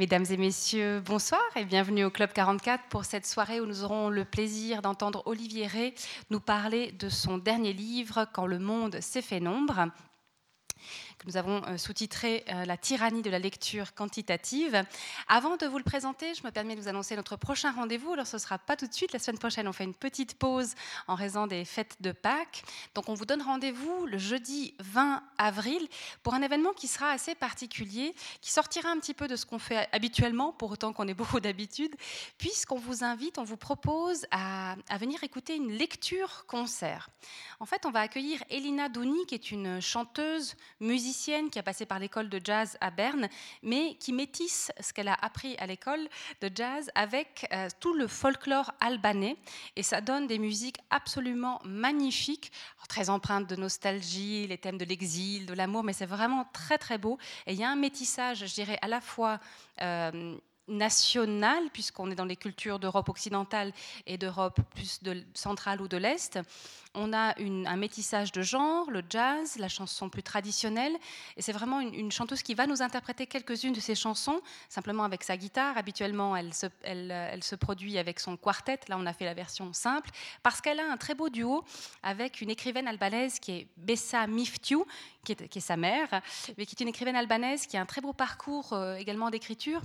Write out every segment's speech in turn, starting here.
Mesdames et messieurs, bonsoir et bienvenue au Club 44 pour cette soirée où nous aurons le plaisir d'entendre Olivier Rey nous parler de son dernier livre Quand le monde s'est fait nombre que nous avons euh, sous-titré euh, La tyrannie de la lecture quantitative. Avant de vous le présenter, je me permets de vous annoncer notre prochain rendez-vous. Alors, ce ne sera pas tout de suite. La semaine prochaine, on fait une petite pause en raison des fêtes de Pâques. Donc, on vous donne rendez-vous le jeudi 20 avril pour un événement qui sera assez particulier, qui sortira un petit peu de ce qu'on fait habituellement, pour autant qu'on ait beaucoup d'habitude, puisqu'on vous invite, on vous propose à, à venir écouter une lecture-concert. En fait, on va accueillir Elina Douni, qui est une chanteuse, musicienne, qui a passé par l'école de jazz à Berne, mais qui métisse ce qu'elle a appris à l'école de jazz avec euh, tout le folklore albanais. Et ça donne des musiques absolument magnifiques, très empreintes de nostalgie, les thèmes de l'exil, de l'amour, mais c'est vraiment très très beau. Et il y a un métissage, je dirais, à la fois... Euh, national, puisqu'on est dans les cultures d'Europe occidentale et d'Europe plus de centrale ou de l'Est. On a un métissage de genres, le jazz, la chanson plus traditionnelle, et c'est vraiment une, chanteuse qui va nous interpréter quelques-unes de ses chansons, simplement avec sa guitare. Habituellement, elle se, produit avec son quartet, là on a fait la version simple, parce qu'elle a un très beau duo avec une écrivaine albanaise qui est Bessa Miftiu, qui est, qui est sa mère, mais qui est une écrivaine albanaise qui a un très beau parcours euh, également d'écriture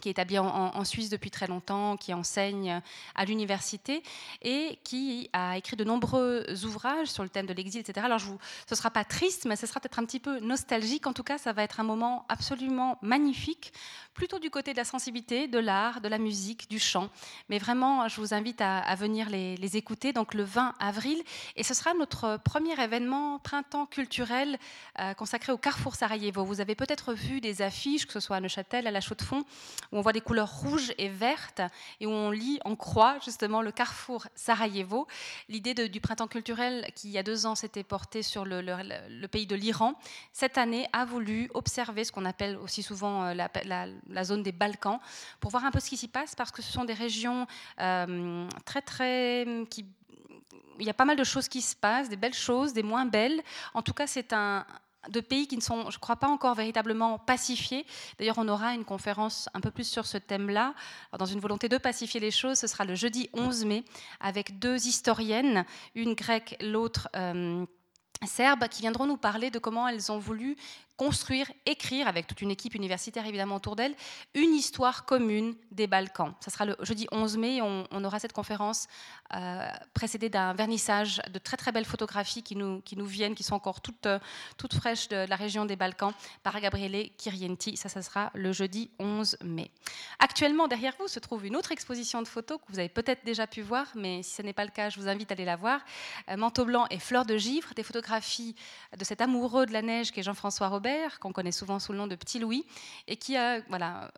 qui est établi en, Suisse depuis très longtemps, qui enseigne à l'université et qui a écrit de nombreux ouvrages sur le thème de l'exil, etc. Alors, ce ne sera pas triste, mais ce sera peut-être un petit peu nostalgique. En tout cas, ça va être un moment absolument magnifique, plutôt du côté de la sensibilité, de l'art, de la musique, du chant. Mais vraiment, je vous invite à, venir les, écouter, donc le 20 avril. Et ce sera notre premier événement printemps culturel euh, consacré au Carrefour Sarajevo. Vous avez peut-être vu des affiches, que ce soit à Neuchâtel, à la Chaux-de-Fonds, où on voit des couleurs rouges et vertes et où on lit en croix justement le carrefour Sarajevo. L'idée du printemps culturel qui il y a deux ans s'était porté sur le, le, pays de l'Iran, cette année a voulu observer ce qu'on appelle aussi souvent euh, la, la, zone des Balkans pour voir un peu ce qui s'y passe parce que ce sont des régions euh, très très qui il y a pas mal de choses qui se passent, des belles choses, des moins belles. En tout cas, c'est un, de pays qui ne sont, je crois pas encore véritablement pacifiés. D'ailleurs, on aura une conférence un peu plus sur ce thème-là. Dans une volonté de pacifier les choses, ce sera le jeudi 11 mai avec deux historiennes, une grecque, l'autre... Euh, serbe, qui viendront nous parler de comment elles ont voulu construire, écrire, avec toute une équipe universitaire évidemment autour d'elle, une histoire commune des Balkans. Ça sera le jeudi 11 mai, on, aura cette conférence euh, précédée d'un vernissage de très très belles photographies qui nous, qui nous viennent, qui sont encore toutes, toutes fraîches de la région des Balkans, par Gabriele Kirienti. Ça, ça sera le jeudi 11 mai. Actuellement, derrière vous se trouve une autre exposition de photos que vous avez peut-être déjà pu voir, mais si ce n'est pas le cas, je vous invite à aller la voir. Euh, Manteau blanc et fleurs de givre, des photographies de cet amoureux de la neige qui est Jean-François Robert qu'on connaît souvent sous le nom de Petit Louis, et qui a, voilà,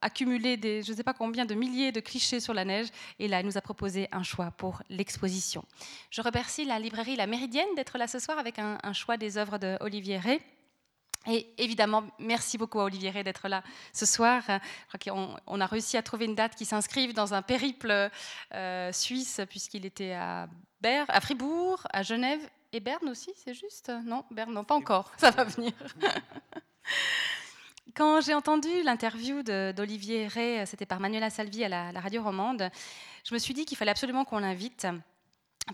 accumulé des, je ne sais pas combien de milliers de clichés sur la neige. Et là, il nous a proposé un choix pour l'exposition. Je remercie la librairie La Méridienne d'être là ce soir avec un, choix des œuvres de Olivier Rey. Et évidemment, merci beaucoup à Olivier d'être là ce soir. Je crois qu'on a réussi à trouver une date qui s'inscrive dans un périple euh, suisse, puisqu'il était à, à Fribourg, à Genève et Berne aussi, c'est juste? Non, Berne, non, pas encore. Ça va venir. Quand j'ai entendu l'interview d'Olivier Ray, c'était par Manuela Salvi à la, radio romande, je me suis dit qu'il fallait absolument qu'on l'invite.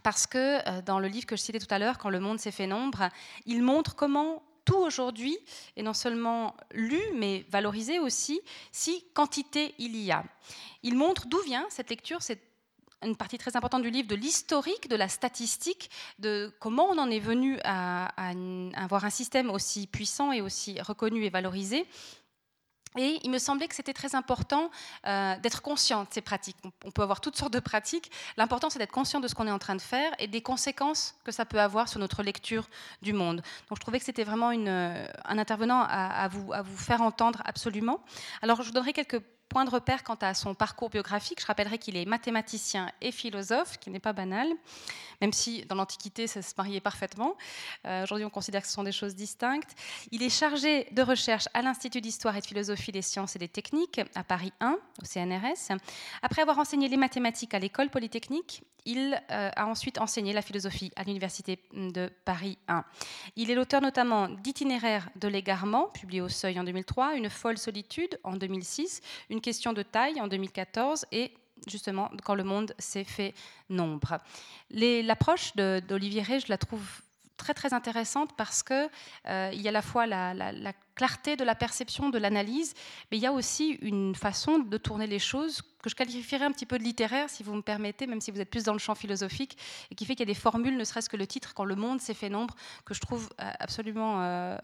Parce que euh, dans le livre que je citais tout à l'heure, Quand le monde s'est fait nombre, il montre comment tout aujourd'hui est non seulement lu, mais valorisé aussi, si quantité il y a. Il montre d'où vient cette lecture, cette une partie très importante du livre de l'historique, de la statistique, de comment on en est venu à, avoir un système aussi puissant et aussi reconnu et valorisé. Et il me semblait que c'était très important euh, d'être conscient de ces pratiques. On peut avoir toutes sortes de pratiques. L'important, c'est d'être conscient de ce qu'on est en train de faire et des conséquences que ça peut avoir sur notre lecture du monde. Donc, je trouvais que c'était vraiment une, un intervenant à vous faire entendre absolument. Alors, je vous donnerai quelques point de repère quant à son parcours biographique. Je rappellerai qu'il est mathématicien et philosophe, qui n'est pas banal, même si dans l'Antiquité ça se mariait parfaitement. Euh, aujourd'hui, on considère que ce sont des choses distinctes. Il est chargé de recherche à l'Institut d'histoire et de philosophie des sciences et des techniques à Paris 1, au CNRS. Après avoir enseigné les mathématiques à l'école polytechnique, Il a ensuite enseigné la philosophie à l'Université de Paris 1. Il est l'auteur notamment d'Itinéraire de l'égarement, publié au Seuil en 2003, Une folle solitude en 2006, Une question de taille en 2014 et justement quand le monde s'est fait nombre. L'approche d'Olivier Rey, je la trouve très très intéressante parce que euh, il y a à la fois la, clarté de la perception, de l'analyse, mais il y a aussi une façon de tourner les choses que je qualifierais un petit peu de littéraire, si vous me permettez, même si vous êtes plus dans le champ philosophique, et qui fait qu'il y a des formules, ne serait-ce que le titre, quand le monde s'est fait nombre, que je trouve euh, absolument euh,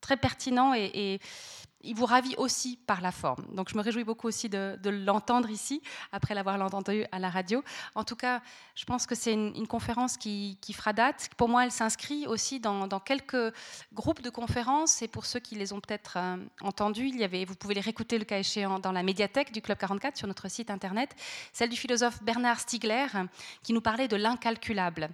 très pertinent et, il vous ravit aussi par la forme. Donc je me réjouis beaucoup aussi de, l'entendre ici, après l'avoir entendu à la radio. En tout cas, je pense que c'est une, conférence qui, fera date. Pour moi, elle s'inscrit aussi dans, quelques groupes de conférences. Et pour ceux qui les ont peut-être euh, entendus, il y avait, vous pouvez les réécouter le cas échéant dans la médiathèque du Club 44 sur notre site internet, celle du philosophe Bernard Stiegler, qui nous parlait de l'incalculable.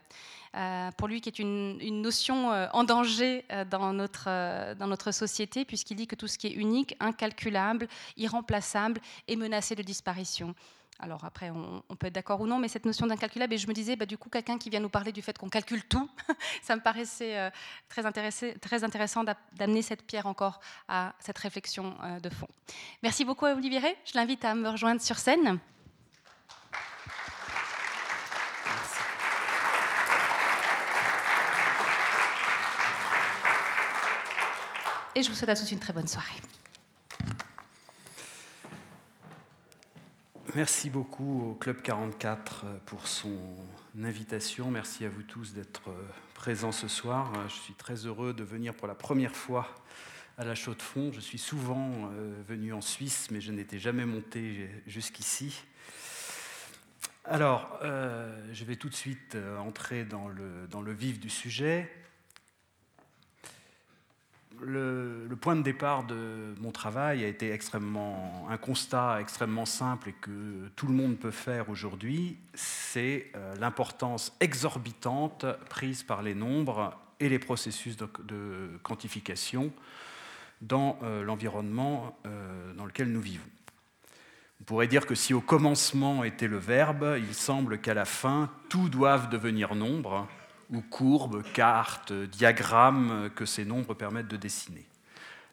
Euh, pour lui qui est une, notion euh, en danger euh, dans notre, dans notre société, puisqu'il dit que tout ce qui est unique, incalculable, irremplaçable est menacé de disparition. Alors après, on, peut être d'accord ou non, mais cette notion d'incalculable, et je me disais, bah, du coup, quelqu'un qui vient nous parler du fait qu'on calcule tout, ça me paraissait très, très intéressant d'amener cette pierre encore à cette réflexion de fond. Merci beaucoup à Olivier Je l'invite à me rejoindre sur scène. Et je vous souhaite à tous une très bonne soirée. Merci beaucoup au Club 44 euh, pour son invitation. Merci à vous tous d'être euh, présents ce soir. Euh, je suis très heureux de venir pour la première fois à la Chaux de Fonds. Je suis souvent venu en Suisse, mais je n'étais jamais monté jusqu'ici. Alors, je vais tout de suite entrer dans le vif du sujet le, point de départ de mon travail a été extrêmement un constat extrêmement simple et que tout le monde peut faire aujourd'hui, c'est euh, l'importance exorbitante prise par les nombres et les processus de, quantification dans euh, l'environnement euh, dans lequel nous vivons. On pourrait dire que si au commencement était le verbe, il semble qu'à la fin, tout doive devenir nombre, ou courbes, cartes, diagrammes que ces nombres permettent de dessiner.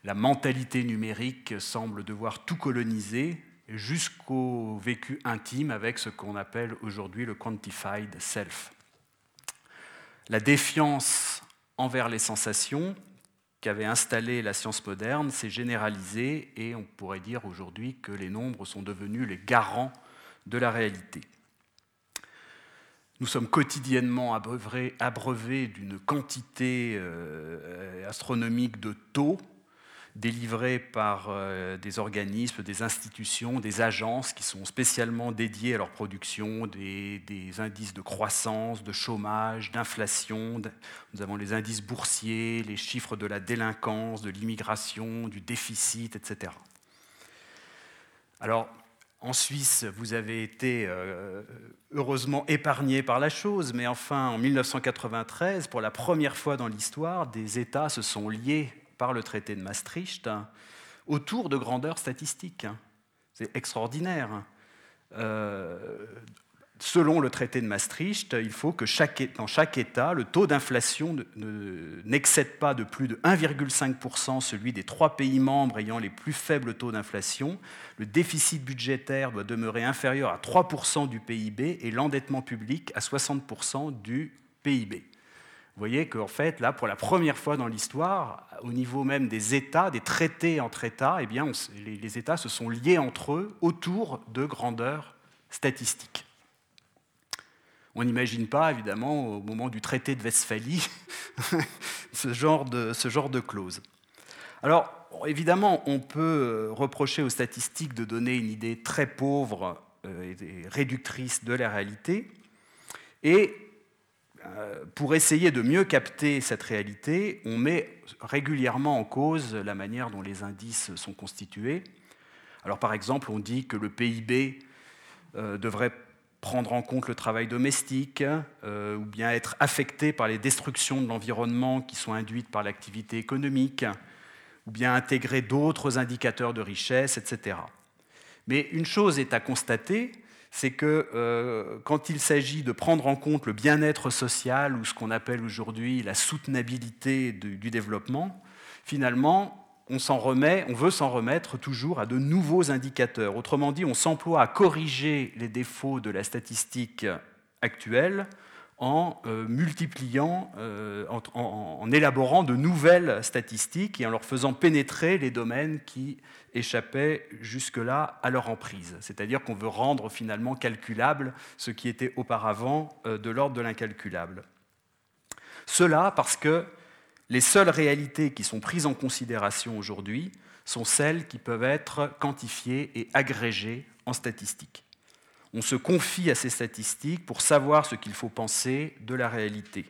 La mentalité numérique semble devoir tout coloniser jusqu'au vécu intime avec ce qu'on appelle aujourd'hui le quantified self. La défiance envers les sensations qu'avait installée la science moderne s'est généralisée et on pourrait dire aujourd'hui que les nombres sont devenus les garants de la réalité. Nous sommes quotidiennement abreuvés, d'une quantité euh, astronomique de taux délivrés par euh, des organismes, des institutions, des agences qui sont spécialement dédiées à leur production, des, indices de croissance, de chômage, d'inflation. Nous avons les indices boursiers, les chiffres de la délinquance, de l'immigration, du déficit, etc. Alors, en Suisse, vous avez été euh, heureusement épargné par la chose, mais enfin, en 1993, pour la première fois dans l'histoire, des États se sont liés par le traité de Maastricht autour de grandeurs statistiques. C'est extraordinaire. Euh, selon le traité de Maastricht, il faut que dans chaque État, le taux d'inflation n'excède pas de plus de 1,5% celui des trois pays membres ayant les plus faibles taux d'inflation. Le déficit budgétaire doit demeurer inférieur à 3% du PIB et l'endettement public à 60% du PIB. Vous voyez qu'en fait, là, pour la première fois dans l'histoire, au niveau même des États, des traités entre États, eh bien, les États se sont liés entre eux autour de grandeurs statistiques. On n'imagine pas, évidemment, au moment du traité de Westphalie, ce, genre de, ce genre de clause. Alors, évidemment, on peut reprocher aux statistiques de donner une idée très pauvre euh, et réductrice de la réalité. Et euh, pour essayer de mieux capter cette réalité, on met régulièrement en cause la manière dont les indices sont constitués. Alors, par exemple, on dit que le PIB euh, devrait prendre en compte le travail domestique euh, ou bien être affecté par les destructions de l'environnement qui sont induites par l'activité économique ou bien intégrer d'autres indicateurs de richesse, etc. Mais une chose est à constater, c'est que euh, quand il s'agit de prendre en compte le bien-être social ou ce qu'on appelle aujourd'hui la soutenabilité du développement, finalement, on veut s'en remettre toujours à de nouveaux indicateurs. Autrement dit, on s'emploie à corriger les défauts de la statistique actuelle en euh, multipliant, euh, en, élaborant de nouvelles statistiques et en leur faisant pénétrer les domaines qui échappaient jusque-là à leur emprise. C'est-à-dire qu'on veut rendre finalement calculable ce qui était auparavant euh, de l'ordre de l'incalculable. Cela parce que les seules réalités qui sont prises en considération aujourd'hui sont celles qui peuvent être quantifiées et agrégées en statistiques. On se confie à ces statistiques pour savoir ce qu'il faut penser de la réalité.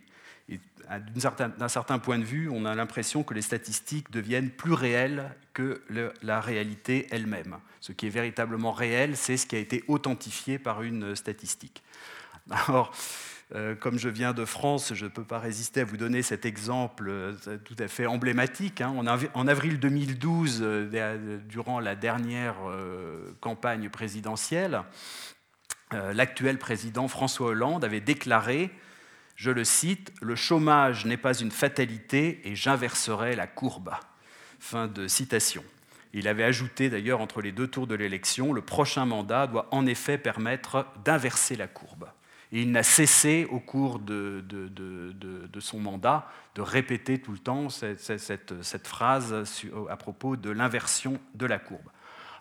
Et d'un certain point de vue, on a l'impression que les statistiques deviennent plus réelles que la réalité elle-même. Ce qui est véritablement réel, c'est ce qui a été authentifié par une statistique. Alors, euh, comme je viens de France, je ne peux pas résister à vous donner cet exemple euh, tout à fait emblématique. Hein. En avril 2012, euh, durant la dernière campagne présidentielle, l'actuel président François Hollande avait déclaré, je le cite, Le chômage n'est pas une fatalité et j'inverserai la courbe. Fin de citation. Il avait ajouté d'ailleurs entre les deux tours de l'élection, le prochain mandat doit en effet permettre d'inverser la courbe. Et il n'a cessé au cours de, son mandat de répéter tout le temps cette, phrase à propos de l'inversion de la courbe.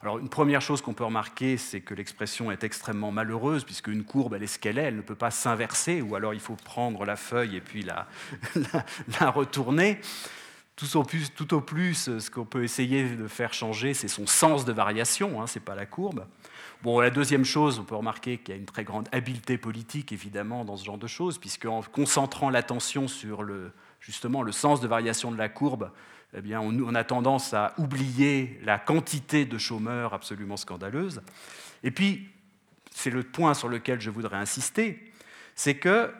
Alors une première chose qu'on peut remarquer, c'est que l'expression est extrêmement malheureuse, puisque une courbe, elle est ce qu'elle est, elle ne peut pas s'inverser, ou alors il faut prendre la feuille et puis la, retourner. Tout au, plus, tout au plus, ce qu'on peut essayer de faire changer, c'est son sens de variation, hein, ce n'est pas la courbe. Bon, la deuxième chose, on peut remarquer qu'il y a une très grande habileté politique, évidemment, dans ce genre de choses, puisqu'en concentrant l'attention sur le, justement le sens de variation de la courbe, eh bien, on, a tendance à oublier la quantité de chômeurs absolument scandaleuse. Et puis, c'est le point sur lequel je voudrais insister, c'est que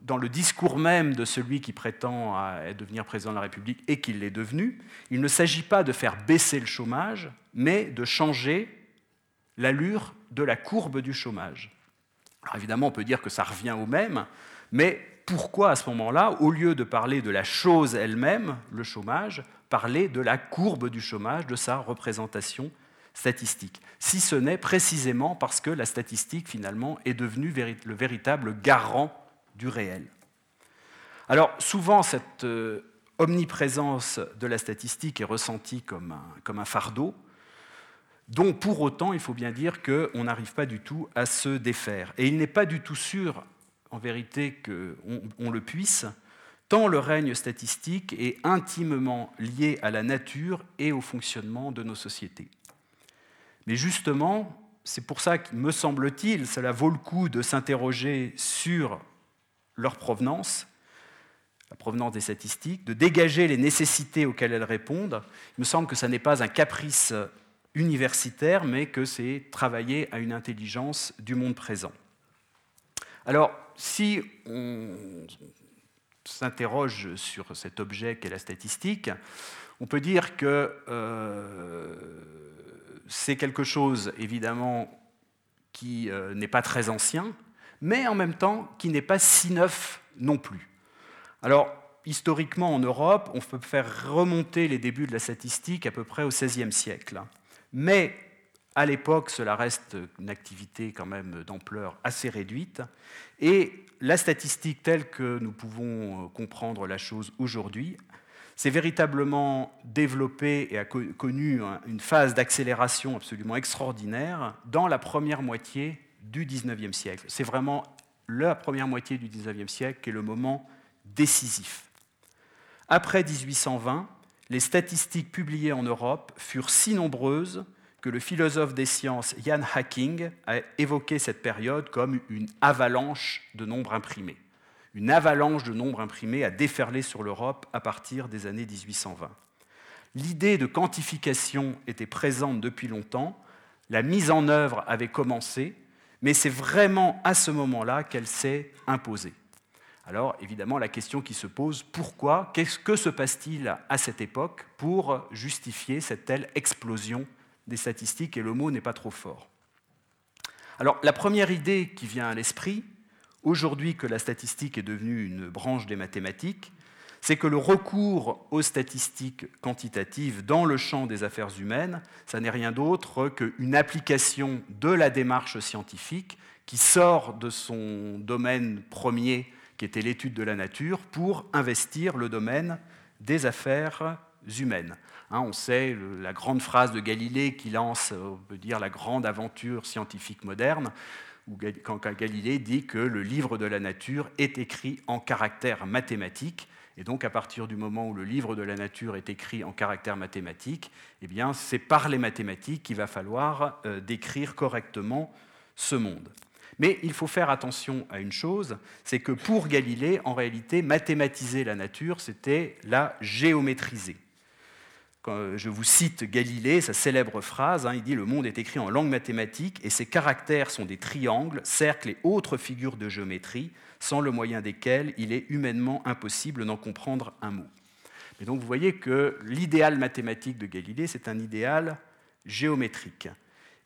dans le discours même de celui qui prétend devenir président de la République et qui l'est devenu, il ne s'agit pas de faire baisser le chômage, mais de changer l'allure de la courbe du chômage. Alors évidemment, on peut dire que ça revient au même, mais pourquoi à ce moment-là, au lieu de parler de la chose elle-même, le chômage, parler de la courbe du chômage, de sa représentation statistique? Si ce n'est précisément parce que la statistique, finalement, est devenue le véritable garant du réel. Alors souvent, cette euh, omniprésence de la statistique est ressentie comme un fardeau, dont pour autant il faut bien dire qu'on n'arrive pas du tout à se défaire. Et il n'est pas du tout sûr, en vérité, qu'on on le puisse, tant le règne statistique est intimement lié à la nature et au fonctionnement de nos sociétés. Mais justement, c'est pour ça que, me semble-t-il, cela vaut le coup de s'interroger sur leur provenance, la provenance des statistiques, de dégager les nécessités auxquelles elles répondent. Il me semble que ça n'est pas un caprice universitaire, mais que c'est travailler à une intelligence du monde présent. Alors, si on s'interroge sur cet objet qu'est la statistique, on peut dire que euh, c'est quelque chose, évidemment, qui euh, n'est pas très ancien, mais en même temps qui n'est pas si neuf non plus. Alors, historiquement en Europe, on peut faire remonter les débuts de la statistique à peu près au XVIe siècle. Mais à l'époque, cela reste une activité quand même d'ampleur assez réduite. Et la statistique telle que nous pouvons euh, comprendre la chose aujourd'hui s'est véritablement développée et a connu une phase d'accélération absolument extraordinaire dans la première moitié du XIXe siècle. C'est vraiment la première moitié du XIXe siècle qui est le moment décisif. Après 1820, les statistiques publiées en Europe furent si nombreuses que le philosophe des sciences Jan Hacking a évoqué cette période comme une avalanche de nombres imprimés. Une avalanche de nombres imprimés a déferlé sur l'Europe à partir des années 1820. L'idée de quantification était présente depuis longtemps, la mise en œuvre avait commencé, mais c'est vraiment à ce moment-là qu'elle s'est imposée. Alors évidemment, la question qui se pose, pourquoi Qu'est-ce que se passe-t-il à cette époque pour justifier cette telle explosion des statistiques Et le mot n'est pas trop fort? Alors la première idée qui vient à l'esprit, aujourd'hui que la statistique est devenue une branche des mathématiques, c'est que le recours aux statistiques quantitatives dans le champ des affaires humaines, ça n'est rien d'autre qu'une application de la démarche scientifique qui sort de son domaine premier, qui était l'étude de la nature, pour investir le domaine des affaires humaines. Hein, on sait la grande phrase de Galilée qui lance, on peut dire, la grande aventure scientifique moderne, où, quand Galilée dit que le livre de la nature est écrit en caractère mathématique et donc, à partir du moment où le livre de la nature est écrit en caractère mathématique, eh bien, c'est par les mathématiques qu'il va falloir euh, décrire correctement ce monde. Mais il faut faire attention à une chose, c'est que pour Galilée, en réalité, mathématiser la nature, c'était la géométriser. Je vous cite Galilée, sa célèbre phrase, hein, il dit Le monde est écrit en langue mathématique et ses caractères sont des triangles, cercles et autres figures de géométrie sans le moyen desquels il est humainement impossible d'en comprendre un mot. Mais donc vous voyez que l'idéal mathématique de Galilée, c'est un idéal géométrique.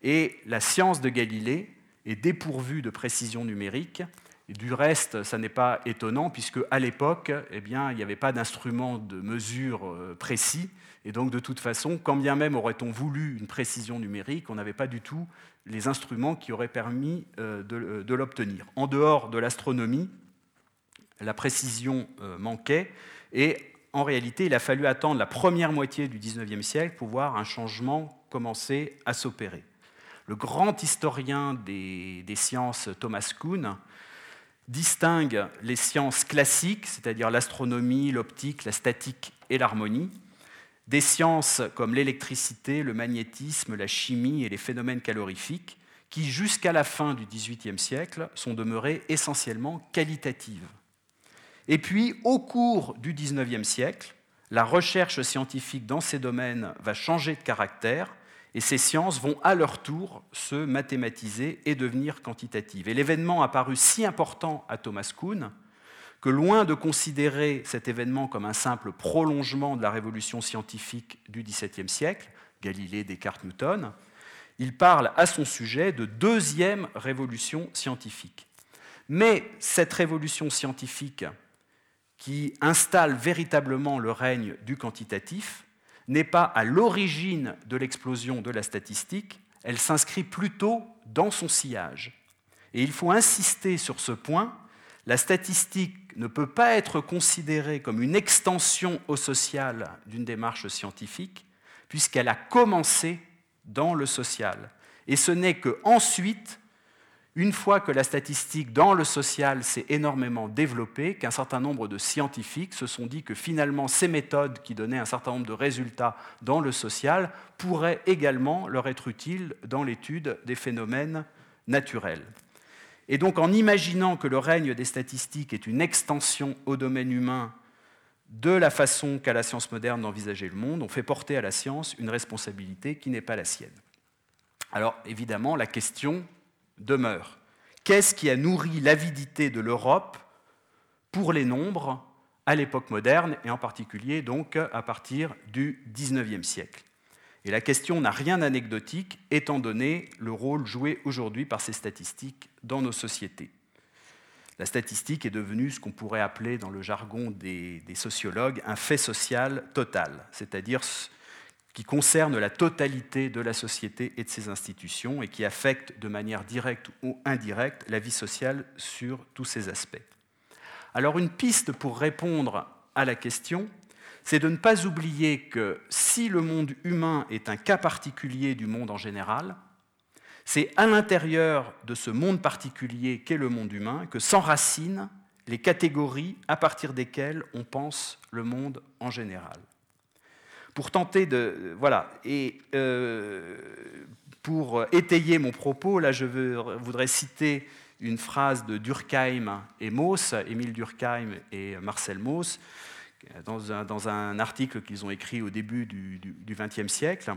Et la science de Galilée est dépourvue de précision numérique. Du reste, ça n'est pas étonnant, puisque à l'époque, eh il n'y avait pas d'instrument de mesure euh, précis. Et donc, de toute façon, quand bien même aurait-on voulu une précision numérique, on n'avait pas du tout les instruments qui auraient permis euh, euh, de, l'obtenir. En dehors de l'astronomie, la précision manquait et en réalité, il a fallu attendre la première moitié du XIXe siècle pour voir un changement commencer à s'opérer. Le grand historien des, sciences Thomas Kuhn distingue les sciences classiques, c'est-à-dire l'astronomie, l'optique, la statique et l'harmonie, des sciences comme l'électricité, le magnétisme, la chimie et les phénomènes calorifiques, qui jusqu'à la fin du XVIIIe siècle sont demeurées essentiellement qualitatives. Et puis, au cours du XIXe siècle, la recherche scientifique dans ces domaines va changer de caractère et ces sciences vont à leur tour se mathématiser et devenir quantitatives. Et l'événement a paru si important à Thomas Kuhn que loin de considérer cet événement comme un simple prolongement de la révolution scientifique du XVIIe siècle, Galilée, Descartes, Newton, il parle à son sujet de deuxième révolution scientifique. Mais cette révolution scientifique qui installe véritablement le règne du quantitatif n'est pas à l'origine de l'explosion de la statistique, elle s'inscrit plutôt dans son sillage. Et il faut insister sur ce point, la statistique ne peut pas être considérée comme une extension au social d'une démarche scientifique, puisqu'elle a commencé dans le social. Et ce n'est qu'ensuite, une fois que la statistique dans le social s'est énormément développée, qu'un certain nombre de scientifiques se sont dit que finalement ces méthodes qui donnaient un certain nombre de résultats dans le social pourraient également leur être utiles dans l'étude des phénomènes naturels. Et donc en imaginant que le règne des statistiques est une extension au domaine humain de la façon qu'a la science moderne d'envisager le monde, on fait porter à la science une responsabilité qui n'est pas la sienne. Alors évidemment, la question demeure. Qu'est-ce qui a nourri l'avidité de l'Europe pour les nombres à l'époque moderne, et en particulier donc à partir du XIXe siècle? Et la question n'a rien d'anecdotique, étant donné le rôle joué aujourd'hui par ces statistiques dans nos sociétés. La statistique est devenue ce qu'on pourrait appeler dans le jargon des, sociologues un fait social total, c'est-à-dire qui concerne la totalité de la société et de ses institutions et qui affecte de manière directe ou indirecte la vie sociale sur tous ses aspects. Alors une piste pour répondre à la question, c'est de ne pas oublier que si le monde humain est un cas particulier du monde en général, c'est à l'intérieur de ce monde particulier qu'est le monde humain que s'enracinent les catégories à partir desquelles on pense le monde en général. Pour tenter de... Voilà, et euh, pour étayer mon propos, là je voudrais citer une phrase de Durkheim et Mauss, Émile Durkheim et Marcel Mauss, dans un, article qu'ils ont écrit au début du XXe siècle.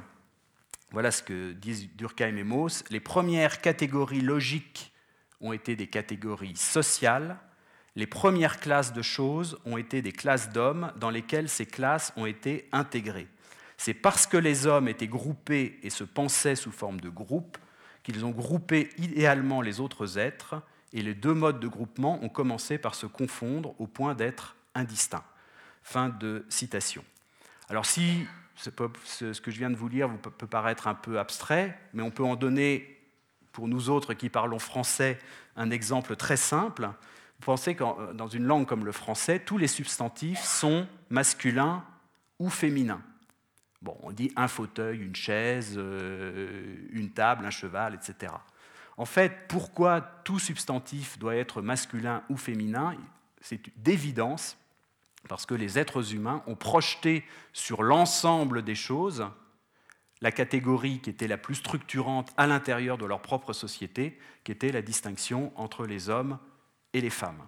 Voilà ce que disent Durkheim et Mauss. Les premières catégories logiques ont été des catégories sociales. Les premières classes de choses ont été des classes d'hommes dans lesquelles ces classes ont été intégrées. C'est parce que les hommes étaient groupés et se pensaient sous forme de groupe qu'ils ont groupé idéalement les autres êtres, et les deux modes de groupement ont commencé par se confondre au point d'être indistincts. Fin de citation. Alors si ce que je viens de vous lire peut paraître un peu abstrait, mais on peut en donner, pour nous autres qui parlons français, un exemple très simple. Pensez que dans une langue comme le français, tous les substantifs sont masculins ou féminins. On dit un fauteuil, une chaise, euh, une table, un cheval, etc. En fait, pourquoi tout substantif doit être masculin ou féminin C'est d'évidence parce que les êtres humains ont projeté sur l'ensemble des choses la catégorie qui était la plus structurante à l'intérieur de leur propre société, qui était la distinction entre les hommes et les femmes.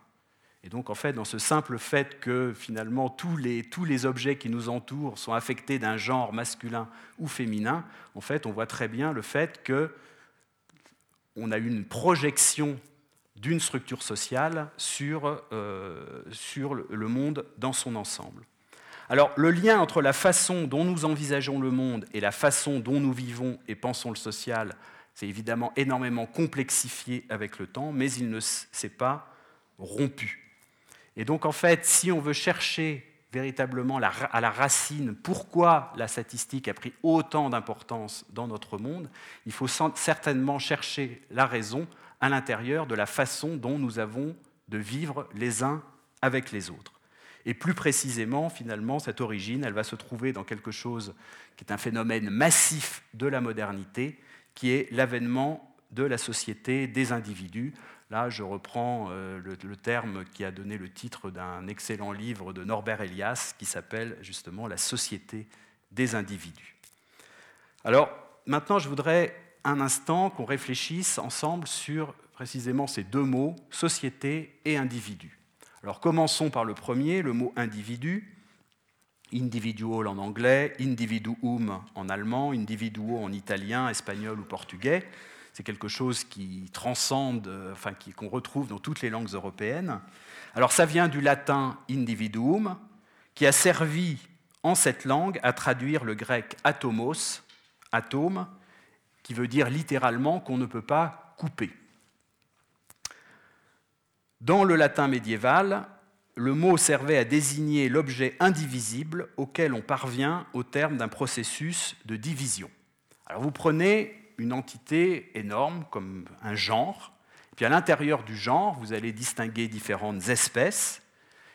Et donc, en fait, dans ce simple fait que finalement tous les, tous les objets qui nous entourent sont affectés d'un genre masculin ou féminin, en fait, on voit très bien le fait que on a une projection d'une structure sociale sur, euh, sur le monde dans son ensemble. Alors, le lien entre la façon dont nous envisageons le monde et la façon dont nous vivons et pensons le social, c'est évidemment énormément complexifié avec le temps, mais il ne s'est pas rompu. Et donc, en fait, si on veut chercher véritablement à la racine pourquoi la statistique a pris autant d'importance dans notre monde, il faut certainement chercher la raison à l'intérieur de la façon dont nous avons de vivre les uns avec les autres. Et plus précisément, finalement, cette origine, elle va se trouver dans quelque chose qui est un phénomène massif de la modernité, qui est l'avènement de la société des individus, Là, je reprends euh, le, terme qui a donné le titre d'un excellent livre de Norbert Elias qui s'appelle justement La société des individus. Alors, maintenant, je voudrais un instant qu'on réfléchisse ensemble sur précisément ces deux mots, société et individu. Alors, commençons par le premier, le mot individu. Individual en anglais, individuum en allemand, individuo en italien, espagnol ou portugais. C'est quelque chose qui transcende, euh, enfin qu'on retrouve dans toutes les langues européennes. Alors ça vient du latin individuum, qui a servi en cette langue à traduire le grec atomos, atome, qui veut dire littéralement qu'on ne peut pas couper. Dans le latin médiéval, le mot servait à désigner l'objet indivisible auquel on parvient au terme d'un processus de division. Alors vous prenez une entité énorme comme un genre. Puis à l'intérieur du genre, vous allez distinguer différentes espèces.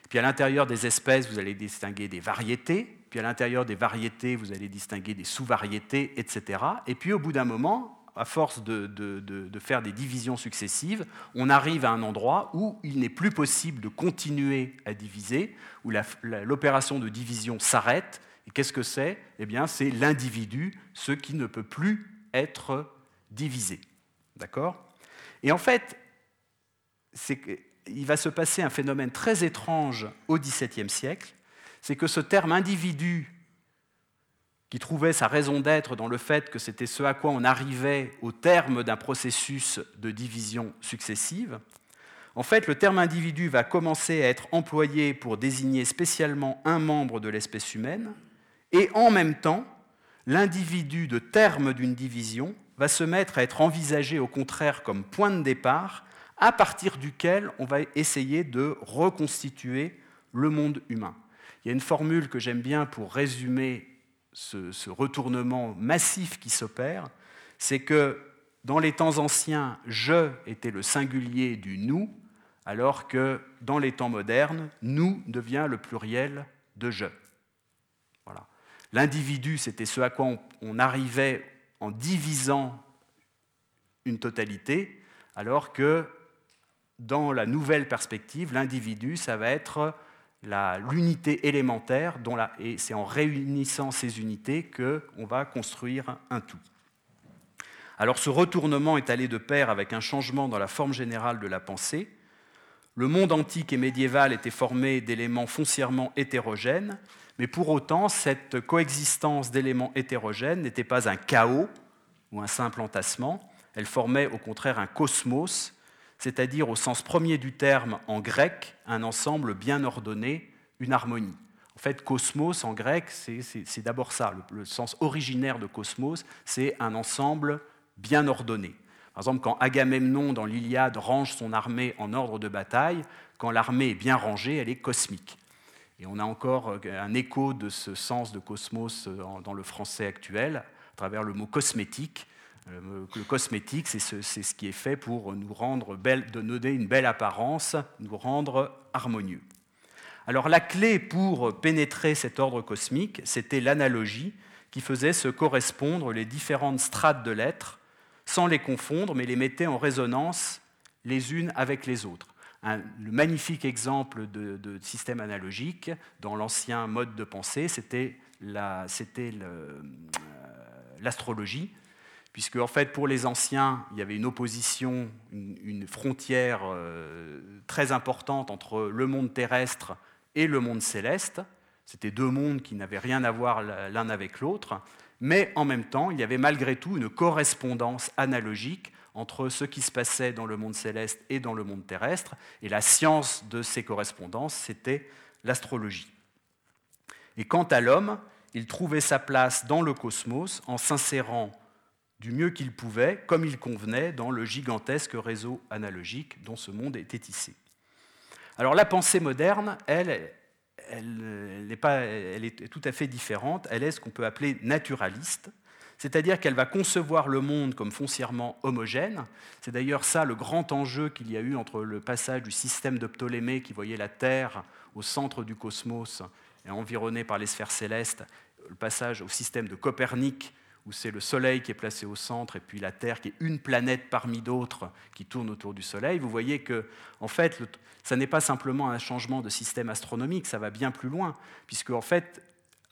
Puis à l'intérieur des espèces, vous allez distinguer des variétés. Puis à l'intérieur des variétés, vous allez distinguer des sous-variétés, etc. Et puis au bout d'un moment, à force de, de, faire des divisions successives, on arrive à un endroit où il n'est plus possible de continuer à diviser, où l'opération de division s'arrête. Et qu'est-ce que c'est? Eh bien, c'est l'individu, ce qui ne peut plus être divisé. D'accord? Et en fait, il va se passer un phénomène très étrange au XVIIe siècle, c'est que ce terme individu, qui trouvait sa raison d'être dans le fait que c'était ce à quoi on arrivait au terme d'un processus de division successive, en fait, le terme individu va commencer à être employé pour désigner spécialement un membre de l'espèce humaine, et en même temps, l'individu de terme d'une division va se mettre à être envisagé au contraire comme point de départ à partir duquel on va essayer de reconstituer le monde humain. Il y a une formule que j'aime bien pour résumer ce, retournement massif qui s'opère, c'est que dans les temps anciens, je était le singulier du nous, alors que dans les temps modernes, nous devient le pluriel de je. L'individu, c'était ce à quoi on, arrivait en divisant une totalité, alors que dans la nouvelle perspective, l'individu, ça va être l'unité élémentaire, dont et c'est en réunissant ces unités qu'on va construire un tout. Alors ce retournement est allé de pair avec un changement dans la forme générale de la pensée. Le monde antique et médiéval était formé d'éléments foncièrement hétérogènes, mais pour autant, cette coexistence d'éléments hétérogènes n'était pas un chaos ou un simple entassement, elle formait au contraire un cosmos, c'est-à-dire au sens premier du terme en grec, un ensemble bien ordonné, une harmonie. En fait, cosmos en grec, c'est d'abord ça. Le, sens originaire de cosmos, c'est un ensemble bien ordonné. Par exemple, quand Agamemnon dans l'Iliade range son armée en ordre de bataille, quand l'armée est bien rangée, elle est cosmique. Et on a encore un écho de ce sens de cosmos dans le français actuel, à travers le mot cosmétique. Euh, le cosmétique, c'est ce, qui est fait pour nous rendre belle, donner une belle apparence, nous rendre harmonieux. Alors la clé pour pénétrer cet ordre cosmique, c'était l'analogie qui faisait se correspondre les différentes strates de l'être sans les confondre, mais les mettait en résonance les unes avec les autres. Le magnifique exemple de, système analogique dans l'ancien mode de pensée, c'était euh, l'astrologie, puisque en fait pour les anciens, il y avait une opposition, une, frontière euh, très importante entre le monde terrestre et le monde céleste. C'était deux mondes qui n'avaient rien à voir l'un avec l'autre mais en même temps, il y avait malgré tout une correspondance analogique entre ce qui se passait dans le monde céleste et dans le monde terrestre, et la science de ces correspondances, c'était l'astrologie. Et quant à l'homme, il trouvait sa place dans le cosmos en s'insérant du mieux qu'il pouvait, comme il convenait, dans le gigantesque réseau analogique dont ce monde était tissé. Alors la pensée moderne, elle, pas, elle est tout à fait différente. Elle est ce qu'on peut appeler naturaliste, c'est-à-dire qu'elle va concevoir le monde comme foncièrement homogène. C'est d'ailleurs ça le grand enjeu qu'il y a eu entre le passage du système de Ptolémée qui voyait la Terre au centre du cosmos et environnée par les sphères célestes, le passage au système de Copernic où c'est le Soleil qui est placé au centre et puis la Terre qui est une planète parmi d'autres qui tourne autour du Soleil, vous voyez que, en fait, ça n'est pas simplement un changement de système astronomique, ça va bien plus loin, puisque, en fait,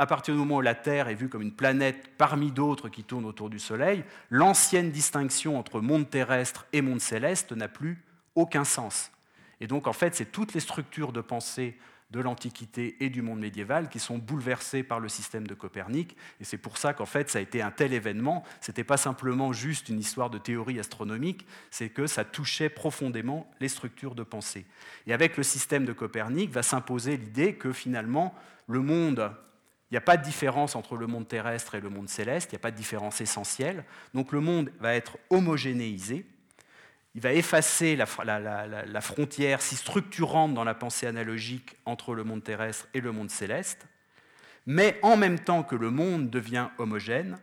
à partir du moment où la Terre est vue comme une planète parmi d'autres qui tournent autour du Soleil, l'ancienne distinction entre monde terrestre et monde céleste n'a plus aucun sens. Et donc, en fait, c'est toutes les structures de pensée de l'Antiquité et du monde médiéval qui sont bouleversés par le système de Copernic. Et c'est pour ça qu'en fait, ça a été un tel événement. Ce n'était pas simplement juste une histoire de théorie astronomique, c'est que ça touchait profondément les structures de pensée. Et avec le système de Copernic va s'imposer l'idée que finalement, le monde il n'y a pas de différence entre le monde terrestre et le monde céleste, il n'y a pas de différence essentielle. Donc le monde va être homogénéisé, il va effacer la, frontière si structurante dans la pensée analogique entre le monde terrestre et le monde céleste, mais en même temps que le monde devient homogène,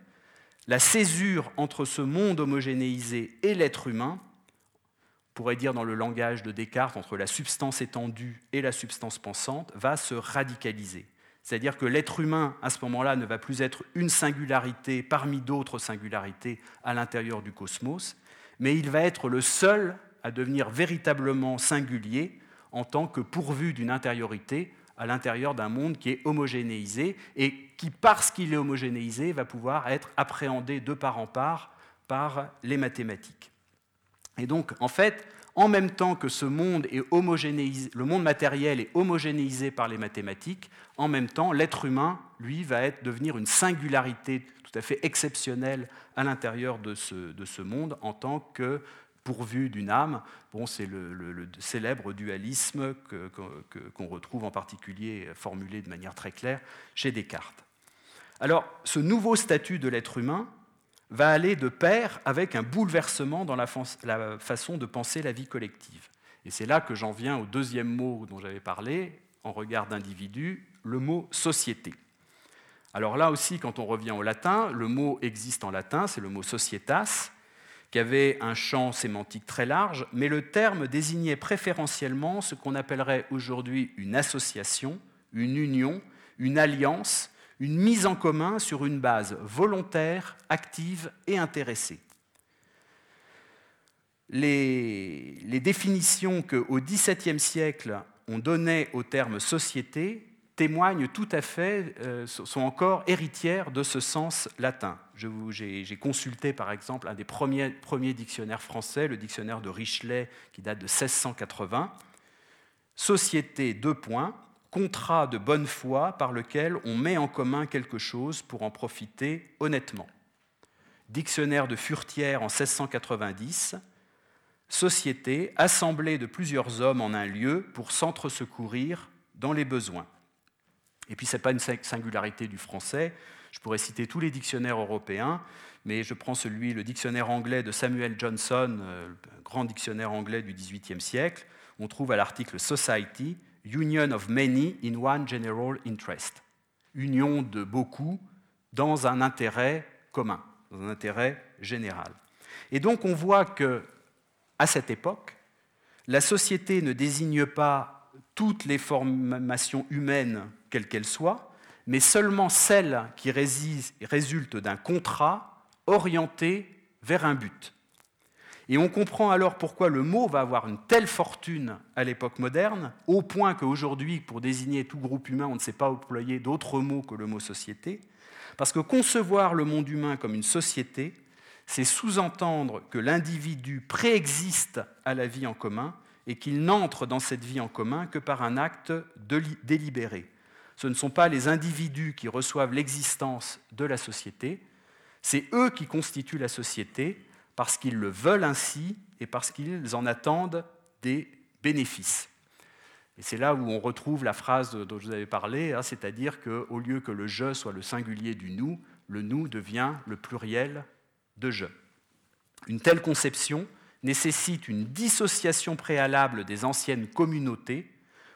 la césure entre ce monde homogénéisé et l'être humain, on pourrait dire dans le langage de Descartes, entre la substance étendue et la substance pensante, va se radicaliser. C'est-à-dire que l'être humain, à ce moment-là, ne va plus être une singularité parmi d'autres singularités à l'intérieur du cosmos, mais il va être le seul à devenir véritablement singulier en tant que pourvu d'une intériorité à l'intérieur d'un monde qui est homogénéisé et qui, parce qu'il est homogénéisé, va pouvoir être appréhendé de part en part par les mathématiques. Et donc, en fait, en même temps que ce monde le monde matériel est homogénéisé par les mathématiques, en même temps, l'être humain, lui, va devenir une singularité tout à fait exceptionnel à l'intérieur de ce, de ce, monde en tant que pourvu d'une âme. C'est le, célèbre dualisme qu'on retrouve en particulier formulé de manière très claire chez Descartes. Alors, ce nouveau statut de l'être humain va aller de pair avec un bouleversement dans la, façon de penser la vie collective. Et c'est là que j'en viens au deuxième mot dont j'avais parlé, en regard d'individu, le mot société. Alors là aussi, quand on revient au latin, le mot existe en latin, c'est le mot societas, qui avait un champ sémantique très large, mais le terme désignait préférentiellement ce qu'on appellerait aujourd'hui une association, une union, une alliance, une mise en commun sur une base volontaire, active et intéressée. Les, les définitions qu'au XVIIe siècle on donnait au terme société témoignent tout à fait, euh, sont encore héritières de ce sens latin. J'ai consulté par exemple un des premiers, premiers dictionnaires français, le dictionnaire de Richelet qui date de 1680. Société, deux points, contrat de bonne foi par lequel on met en commun quelque chose pour en profiter honnêtement. Dictionnaire de Furtière en 1690, société, assemblée de plusieurs hommes en un lieu pour s'entre-secourir dans les besoins. Et puis, ce n'est pas une singularité du français. Je pourrais citer tous les dictionnaires européens, mais je prends celui, le dictionnaire anglais de Samuel Johnson, euh, grand dictionnaire anglais du XVIIIe siècle. On trouve à l'article Society, Union of many in one general interest. Union de beaucoup dans un intérêt commun, dans un intérêt général. Et donc on voit que à cette époque, la société ne désigne pas toutes les formations humaines, quelles qu'elles soient, mais seulement celles qui résultent d'un contrat orienté vers un but. Et on comprend alors pourquoi le mot va avoir une telle fortune à l'époque moderne, au point qu'aujourd'hui, pour désigner tout groupe humain, on ne sait pas employer d'autres mots que le mot société, parce que concevoir le monde humain comme une société, c'est sous-entendre que l'individu préexiste à la vie en commun et qu'il n'entre dans cette vie en commun que par un acte délibéré. Ce ne sont pas les individus qui reçoivent l'existence de la société, c'est eux qui constituent la société parce qu'ils le veulent ainsi et parce qu'ils en attendent des bénéfices. Et c'est là où on retrouve la phrase dont je vous avais parlé, hein, c'est-à-dire qu'au lieu que le je soit le singulier du nous, le nous devient le pluriel de je. Une telle conception nécessite une dissociation préalable des anciennes communautés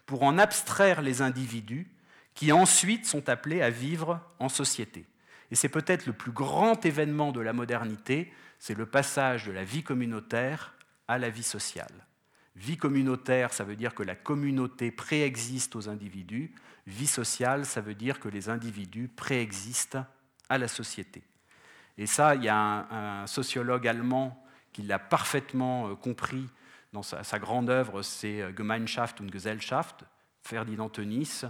pour en abstraire les individus qui ensuite sont appelés à vivre en société. Et c'est peut-être le plus grand événement de la modernité, c'est le passage de la vie communautaire à la vie sociale. Vie communautaire, ça veut dire que la communauté préexiste aux individus. Vie sociale, ça veut dire que les individus préexistent à la société. Et ça, il y a un, sociologue allemand qui l'a parfaitement euh, compris dans sa, grande œuvre, c'est euh, Gemeinschaft und Gesellschaft, Ferdinand Tönnies,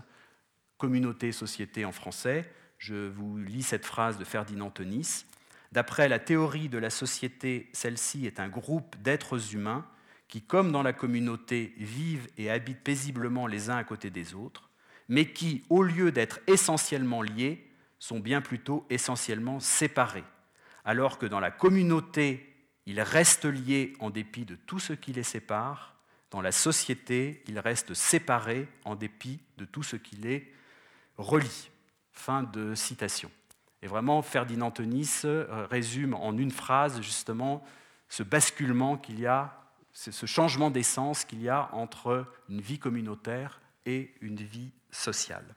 Communauté, société en français. Je vous lis cette phrase de Ferdinand Tönnies. D'après la théorie de la société, celle-ci est un groupe d'êtres humains qui, comme dans la communauté, vivent et habitent paisiblement les uns à côté des autres, mais qui, au lieu d'être essentiellement liés, sont bien plutôt essentiellement séparés, alors que dans la communauté, ils restent liés en dépit de tout ce qui les sépare, dans la société, ils restent séparés en dépit de tout ce qui les relie. Fin de citation. Et vraiment, Ferdinand Tönnies euh, résume en une phrase justement ce basculement qu'il y a, ce changement d'essence qu'il y a entre une vie communautaire et une vie sociale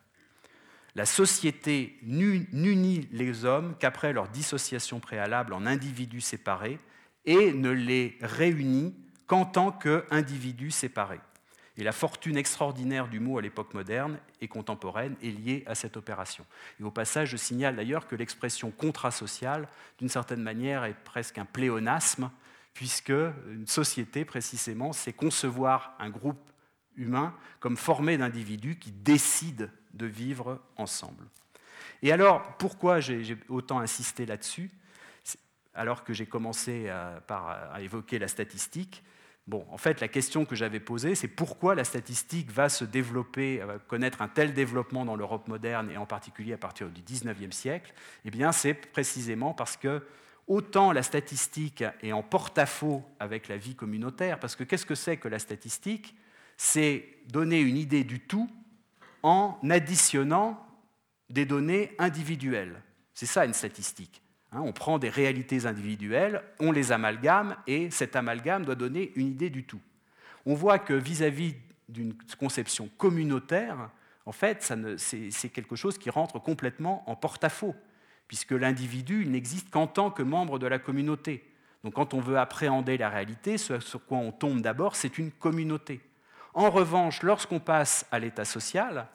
la société n'unit les hommes qu'après leur dissociation préalable en individus séparés et ne les réunit qu'en tant qu'individus séparés. Et la fortune extraordinaire du mot à l'époque moderne et contemporaine est liée à cette opération. Et au passage, je signale d'ailleurs que l'expression contrat social, d'une certaine manière, est presque un pléonasme, puisque une société, précisément, c'est concevoir un groupe humain comme formé d'individus qui décident de vivre ensemble. Et alors, pourquoi j'ai autant insisté là-dessus? Alors que j'ai commencé par, évoquer la statistique Bon, en fait, la question que j'avais posée, c'est pourquoi la statistique va se développer, va connaître un tel développement dans l'Europe moderne et en particulier à partir du 19e siècle? Eh bien, c'est précisément parce que autant la statistique est en porte-à-faux avec la vie communautaire, parce que qu'est-ce que c'est que la statistique? C'est donner une idée du tout en additionnant des données individuelles. C'est ça une statistique. Hein. on prend des réalités individuelles, on les amalgame, et cet amalgame doit donner une idée du tout. On voit que vis-à-vis d'une conception communautaire, en fait, c'est quelque chose qui rentre complètement en porte-à-faux, puisque l'individu n'existe qu'en tant que membre de la communauté. Donc quand on veut appréhender la réalité, ce sur quoi on tombe d'abord, c'est une communauté. En revanche, lorsqu'on passe à l'état social,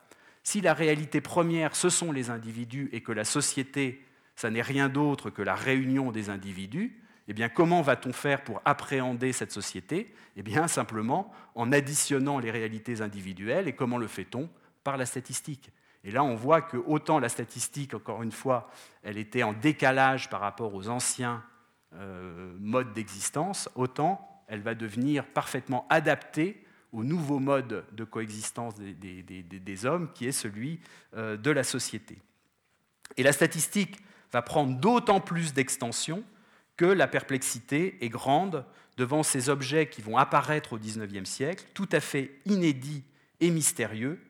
si la réalité première, ce sont les individus et que la société, ça n'est rien d'autre que la réunion des individus, eh bien, comment va-t-on faire pour appréhender cette société? Eh bien, simplement en additionnant les réalités individuelles. Et comment le fait-on Par la statistique? Et là, on voit que autant la statistique, encore une fois, elle était en décalage par rapport aux anciens euh, modes d'existence, autant elle va devenir parfaitement adaptée au nouveau mode de coexistence des, hommes, qui est celui euh, de la société. Et la statistique va prendre d'autant plus d'extension que la perplexité est grande devant ces objets qui vont apparaître au XIXe siècle, tout à fait inédits et mystérieux,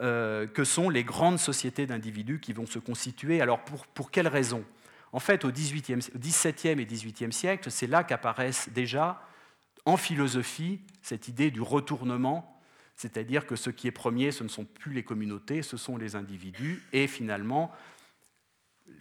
euh, que sont les grandes sociétés d'individus qui vont se constituer. Alors pour, pour quelles raisons? En fait, au, XVIIe, et XVIIIe siècle, c'est là qu'apparaissent déjà en philosophie cette idée du retournement c'est-à-dire que ce qui est premier, ce ne sont plus les communautés, ce sont les individus, et finalement,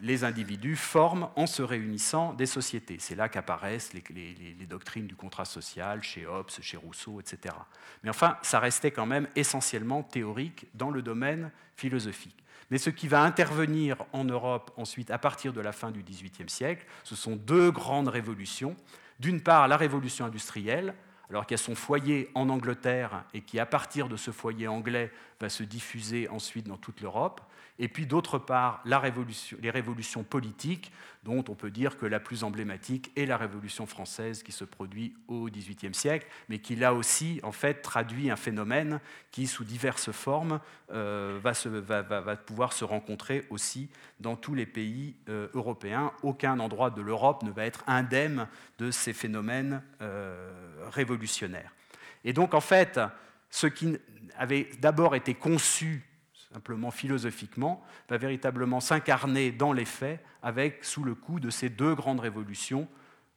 les individus forment, en se réunissant, des sociétés. C'est là qu'apparaissent les, doctrines du contrat social chez Hobbes, chez Rousseau, etc. Mais enfin, ça restait quand même essentiellement théorique dans le domaine philosophique. Mais ce qui va intervenir en Europe ensuite, à partir de la fin du XVIIIe siècle, ce sont deux grandes révolutions. D'une part, la révolution industrielle, alors qu'il y a son foyer en Angleterre et qui, à partir de ce foyer anglais, va se diffuser ensuite dans toute l'Europe et puis d'autre part les révolutions politiques, dont on peut dire que la plus emblématique est la Révolution française qui se produit au XVIIIe siècle, mais qui là aussi en fait traduit un phénomène qui, sous diverses formes, euh, va, pouvoir se rencontrer aussi dans tous les pays euh, européens. Aucun endroit de l'Europe ne va être indemne de ces phénomènes euh, révolutionnaires. Et donc en fait, ce qui avait d'abord été conçu simplement philosophiquement, va véritablement s'incarner dans les faits avec, sous le coup de ces deux grandes révolutions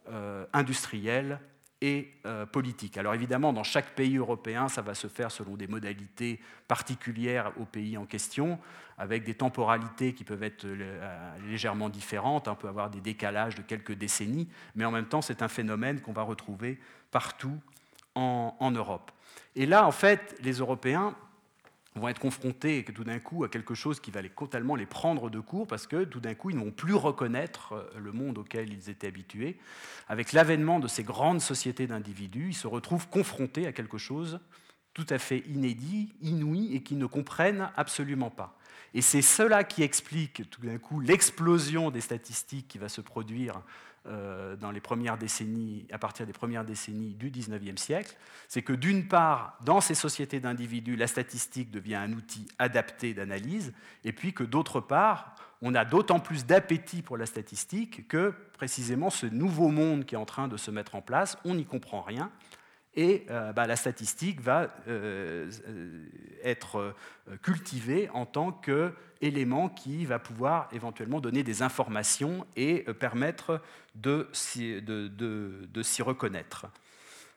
euh, industrielles et euh, politiques. Alors évidemment, dans chaque pays européen, ça va se faire selon des modalités particulières au pays en question, avec des temporalités qui peuvent être euh, légèrement différentes, on peut avoir des décalages de quelques décennies, mais en même temps, c'est un phénomène qu'on va retrouver partout en Europe. Et là, en fait, les Européens vont être confrontés tout d'un coup à quelque chose qui va les, totalement les prendre de court parce que tout d'un coup, ils ne vont plus reconnaître euh, le monde auquel ils étaient habitués. Avec l'avènement de ces grandes sociétés d'individus, ils se retrouvent confrontés à quelque chose tout à fait inédit, inouï et qu'ils ne comprennent absolument pas. Et c'est cela qui explique tout d'un coup l'explosion des statistiques qui va se produire dans les premières décennies, à partir des premières décennies du XIXe siècle, c'est que d'une part, dans ces sociétés d'individus, la statistique devient un outil adapté d'analyse, et puis que d'autre part, on a d'autant plus d'appétit pour la statistique que précisément ce nouveau monde qui est en train de se mettre en place, on n'y comprend rien, et euh, bah, la statistique va euh, euh, être cultivée en tant qu'élément qui va pouvoir éventuellement donner des informations et permettre de, de s'y reconnaître.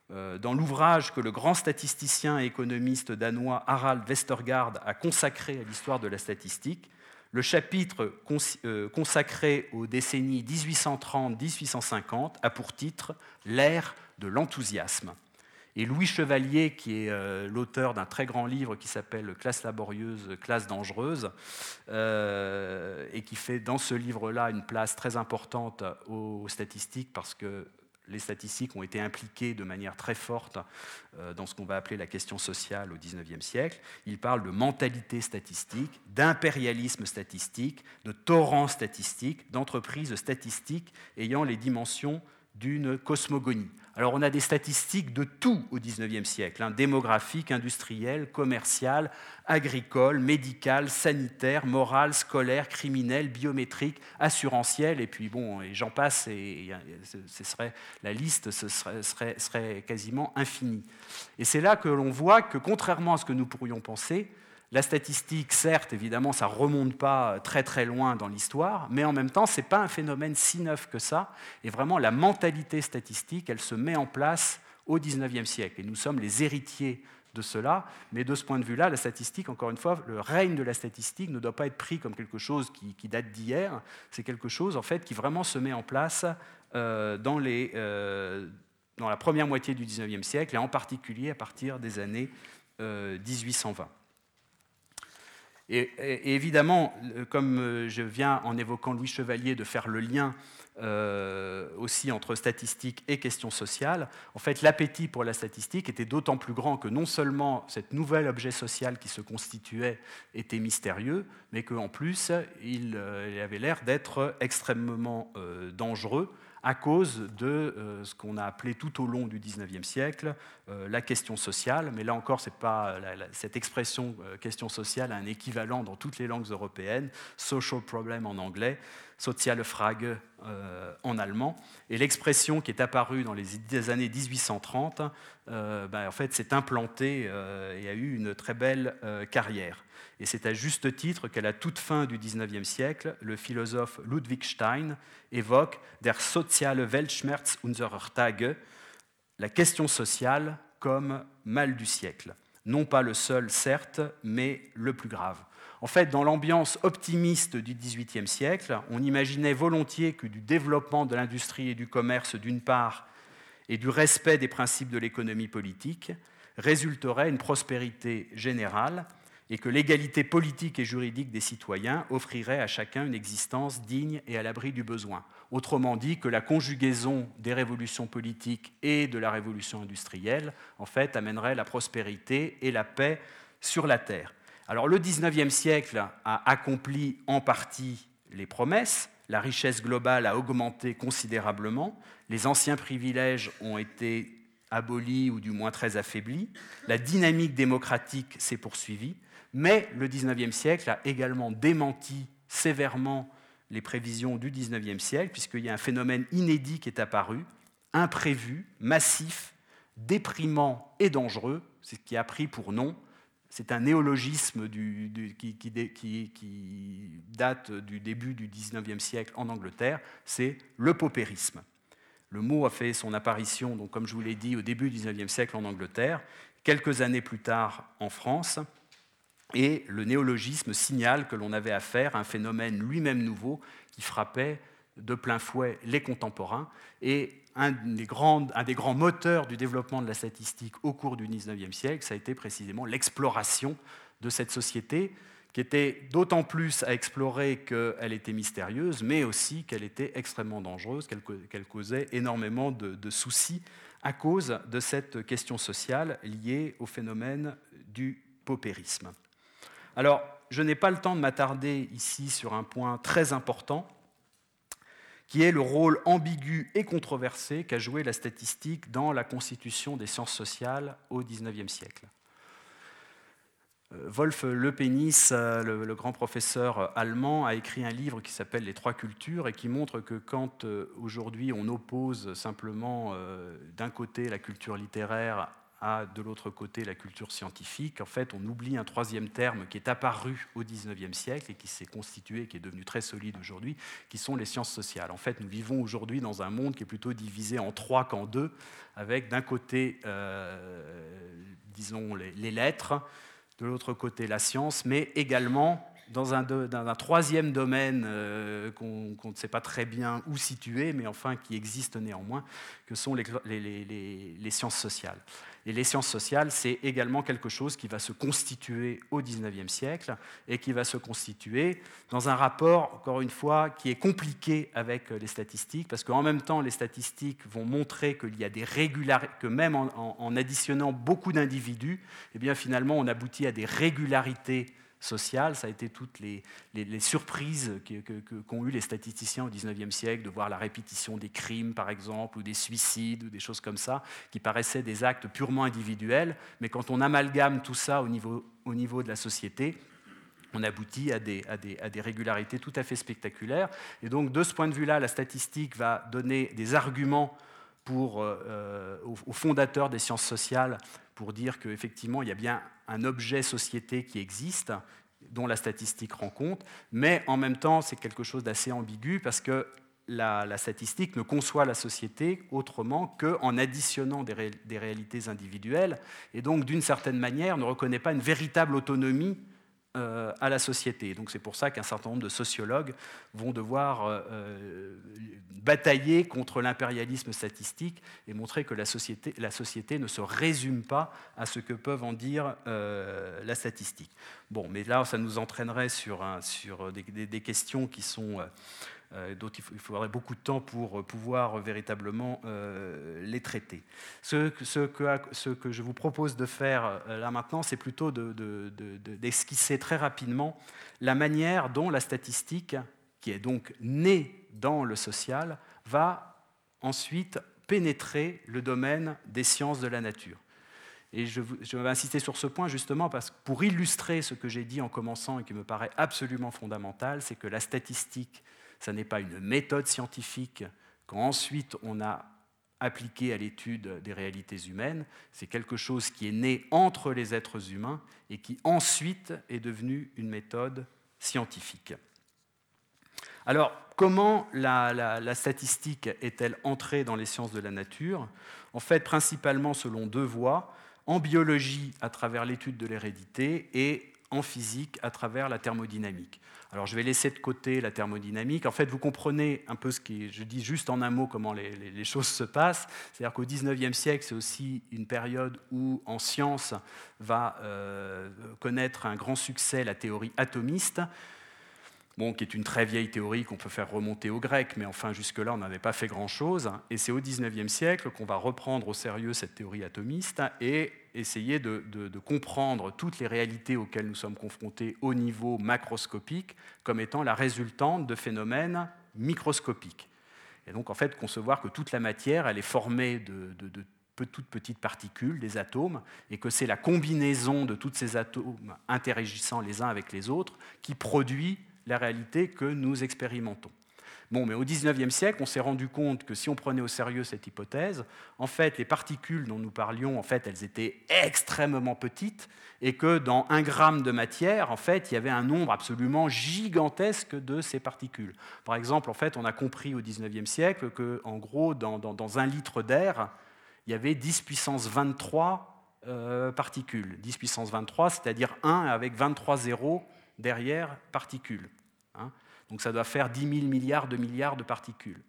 Dans l'ouvrage que le grand statisticien et économiste danois Harald Westergaard a consacré à l'histoire de la statistique, le chapitre consacré aux décennies 1830-1850 a pour titre L'ère de l'enthousiasme. Et Louis Chevalier, qui est euh, l'auteur d'un très grand livre qui s'appelle Classe laborieuse, classe dangereuse, euh, et qui fait dans ce livre-là une place très importante aux statistiques parce que les statistiques ont été impliquées de manière très forte euh, dans ce qu'on va appeler la question sociale au XIXe siècle. Il parle de mentalité statistique, d'impérialisme statistique, de torrent statistique, d'entreprise statistique ayant les dimensions d'une cosmogonie. Alors on a des statistiques de tout au XIXe siècle, hein, démographique, industriel, commercial, agricole, médical, sanitaire, moral, scolaire, criminel, biométrique, assurantiel, et puis bon, et j'en passe, et, ce serait, la liste ce serait, serait quasiment infinie. Et c'est là que l'on voit que contrairement à ce que nous pourrions penser, la statistique, certes, évidemment, ça ne remonte pas très très loin dans l'histoire, mais en même temps, ce n'est pas un phénomène si neuf que ça. Et vraiment, la mentalité statistique, elle se met en place au XIXe siècle. Et nous sommes les héritiers de cela. Mais de ce point de vue-là, la statistique, encore une fois, le règne de la statistique ne doit pas être pris comme quelque chose qui, date d'hier. C'est quelque chose, en fait, qui vraiment se met en place euh, dans, euh, dans la première moitié du XIXe siècle, et en particulier à partir des années 1820. Et, évidemment, comme euh, je viens en évoquant Louis Chevalier de faire le lien euh, aussi entre statistique et questions sociales, en fait, l'appétit pour la statistique était d'autant plus grand que non seulement cet nouvel objet social qui se constituait était mystérieux, mais qu'en plus, il, euh, avait l'air d'être extrêmement dangereux à cause de euh, ce qu'on a appelé tout au long du XIXe siècle euh, la question sociale. Mais là encore, pas, cette expression euh, question sociale a un équivalent dans toutes les langues européennes, social problem en anglais. Soziale Frage euh, en allemand. Et l'expression qui est apparue dans les années 1830, euh, ben, en fait, s'est implantée euh, et a eu une très belle carrière. Et c'est à juste titre qu'à la toute fin du XIXe siècle, le philosophe Ludwig Stein évoque Der soziale Weltschmerz unserer Tage, la question sociale comme mal du siècle. Non pas le seul, certes, mais le plus grave. En fait, dans l'ambiance optimiste du XVIIIe siècle, on imaginait volontiers que du développement de l'industrie et du commerce d'une part et du respect des principes de l'économie politique résulterait une prospérité générale et que l'égalité politique et juridique des citoyens offrirait à chacun une existence digne et à l'abri du besoin. Autrement dit, que la conjugaison des révolutions politiques et de la révolution industrielle, en fait, amènerait la prospérité et la paix sur la Terre. Alors le XIXe siècle a accompli en partie les promesses, la richesse globale a augmenté considérablement, les anciens privilèges ont été abolis ou du moins très affaiblis, la dynamique démocratique s'est poursuivie, mais le XIXe siècle a également démenti sévèrement les prévisions du XIXe siècle, puisqu'il y a un phénomène inédit qui est apparu, imprévu, massif, déprimant et dangereux, c'est ce qui a pris pour nom c'est un néologisme qui, date du début du XIXe siècle en Angleterre, c'est le paupérisme. Le mot a fait son apparition, donc, comme je vous l'ai dit, au début du XIXe siècle en Angleterre, quelques années plus tard en France, et le néologisme signale que l'on avait affaire à un phénomène lui-même nouveau qui frappait de plein fouet les contemporains. Et un des, grands, moteurs du développement de la statistique au cours du XIXe siècle, ça a été précisément l'exploration de cette société, qui était d'autant plus à explorer qu'elle était mystérieuse, mais aussi qu'elle était extrêmement dangereuse, qu'elle causait énormément de, de, soucis à cause de cette question sociale liée au phénomène du paupérisme. Alors, je n'ai pas le temps de m'attarder ici sur un point très important, qui est le rôle ambigu et controversé qu'a joué la statistique dans la constitution des sciences sociales au XIXe siècle. Euh, Wolf Lepenis, euh, le, grand professeur allemand, a écrit un livre qui s'appelle Les trois cultures et qui montre que quand euh, aujourd'hui on oppose simplement d'un côté la culture littéraire de l'autre côté la culture scientifique. En fait, on oublie un troisième terme qui est apparu au XIXe siècle et qui s'est constitué, qui est devenu très solide aujourd'hui, qui sont les sciences sociales. En fait, nous vivons aujourd'hui dans un monde qui est plutôt divisé en trois qu'en deux, avec d'un côté, euh, disons, les, lettres, de l'autre côté la science, mais également dans un, troisième domaine euh, qu'on ne sait pas très bien où situer, mais enfin qui existe néanmoins, que sont les sciences sociales. Et les sciences sociales, c'est également quelque chose qui va se constituer au XIXe siècle et qui va se constituer dans un rapport, encore une fois, qui est compliqué avec les statistiques, parce qu'en même temps, les statistiques vont montrer qu'il y a des régularités, que même en, additionnant beaucoup d'individus, eh finalement, on aboutit à des régularités sociales. Ça a été toutes les, surprises qu'ont eu les statisticiens au XIXe siècle, de voir la répétition des crimes, par exemple, ou des suicides, ou des choses comme ça, qui paraissaient des actes purement individuels. Mais quand on amalgame tout ça au niveau, au niveau de la société, on aboutit à des, à, des, à des, régularités tout à fait spectaculaires. Et donc, de ce point de vue-là, la statistique va donner des arguments pour, euh, euh, aux fondateurs des sciences sociales pour dire qu'effectivement, il y a bien un objet société qui existe, dont la statistique rend compte, mais en même temps, c'est quelque chose d'assez ambigu parce que la, statistique ne conçoit la société autrement qu'en additionnant des, des, réalités individuelles, et donc d'une certaine manière ne reconnaît pas une véritable autonomie euh, à la société. Donc c'est pour ça qu'un certain nombre de sociologues vont devoir euh, euh, batailler contre l'impérialisme statistique et montrer que la société, la société, ne se résume pas à ce que peuvent en dire la statistique. Bon, mais là, ça nous entraînerait sur, des, questions qui sont dont il faudrait beaucoup de temps pour euh, pouvoir véritablement euh, les traiter. Ce, que, je vous propose de faire là maintenant, c'est plutôt d'esquisser très rapidement la manière dont la statistique, qui est donc née dans le social, va ensuite pénétrer le domaine des sciences de la nature. Et je, je, vais insister sur ce point justement parce que pour illustrer ce que j'ai dit en commençant et qui me paraît absolument fondamental, c'est que la statistique ça n'est pas une méthode scientifique qu'ensuite on a appliqué à l'étude des réalités humaines, c'est quelque chose qui est né entre les êtres humains et qui ensuite est devenu une méthode scientifique. Alors, comment la, statistique est-elle entrée dans les sciences de la nature? En fait, principalement selon deux voies, en biologie à travers l'étude de l'hérédité et en physique à travers la thermodynamique. Alors je vais laisser de côté la thermodynamique. En fait, vous comprenez un peu ce qui je dis juste en un mot comment les, choses se passent. C'est-à-dire qu'au XIXe siècle, c'est aussi une période où en science va euh, connaître un grand succès la théorie atomiste bon, qui est une très vieille théorie qu'on peut faire remonter aux Grecs, mais enfin jusque-là on n'avait pas fait grand-chose. Et c'est au XIXe siècle qu'on va reprendre au sérieux cette théorie atomiste et essayer de, comprendre toutes les réalités auxquelles nous sommes confrontés au niveau macroscopique comme étant la résultante de phénomènes microscopiques. Et donc en fait concevoir que toute la matière, elle est formée de, de toutes petites particules, des atomes, et que c'est la combinaison de tous ces atomes interagissant les uns avec les autres qui produit la réalité que nous expérimentons. Bon, mais au XIXe siècle, on s'est rendu compte que si on prenait au sérieux cette hypothèse, en fait, les particules dont nous parlions, en fait, elles étaient extrêmement petites, et que dans un gramme de matière, en fait, il y avait un nombre absolument gigantesque de ces particules. Par exemple, en fait, on a compris au XIXe siècle que, en gros, dans, un litre d'air, il y avait 10 puissance 23 euh, particules. 10 puissance 23, c'est-à-dire 1 avec 23 zéros derrière particules. Hein. Donc ça doit faire 10 000 milliards de milliards de particules.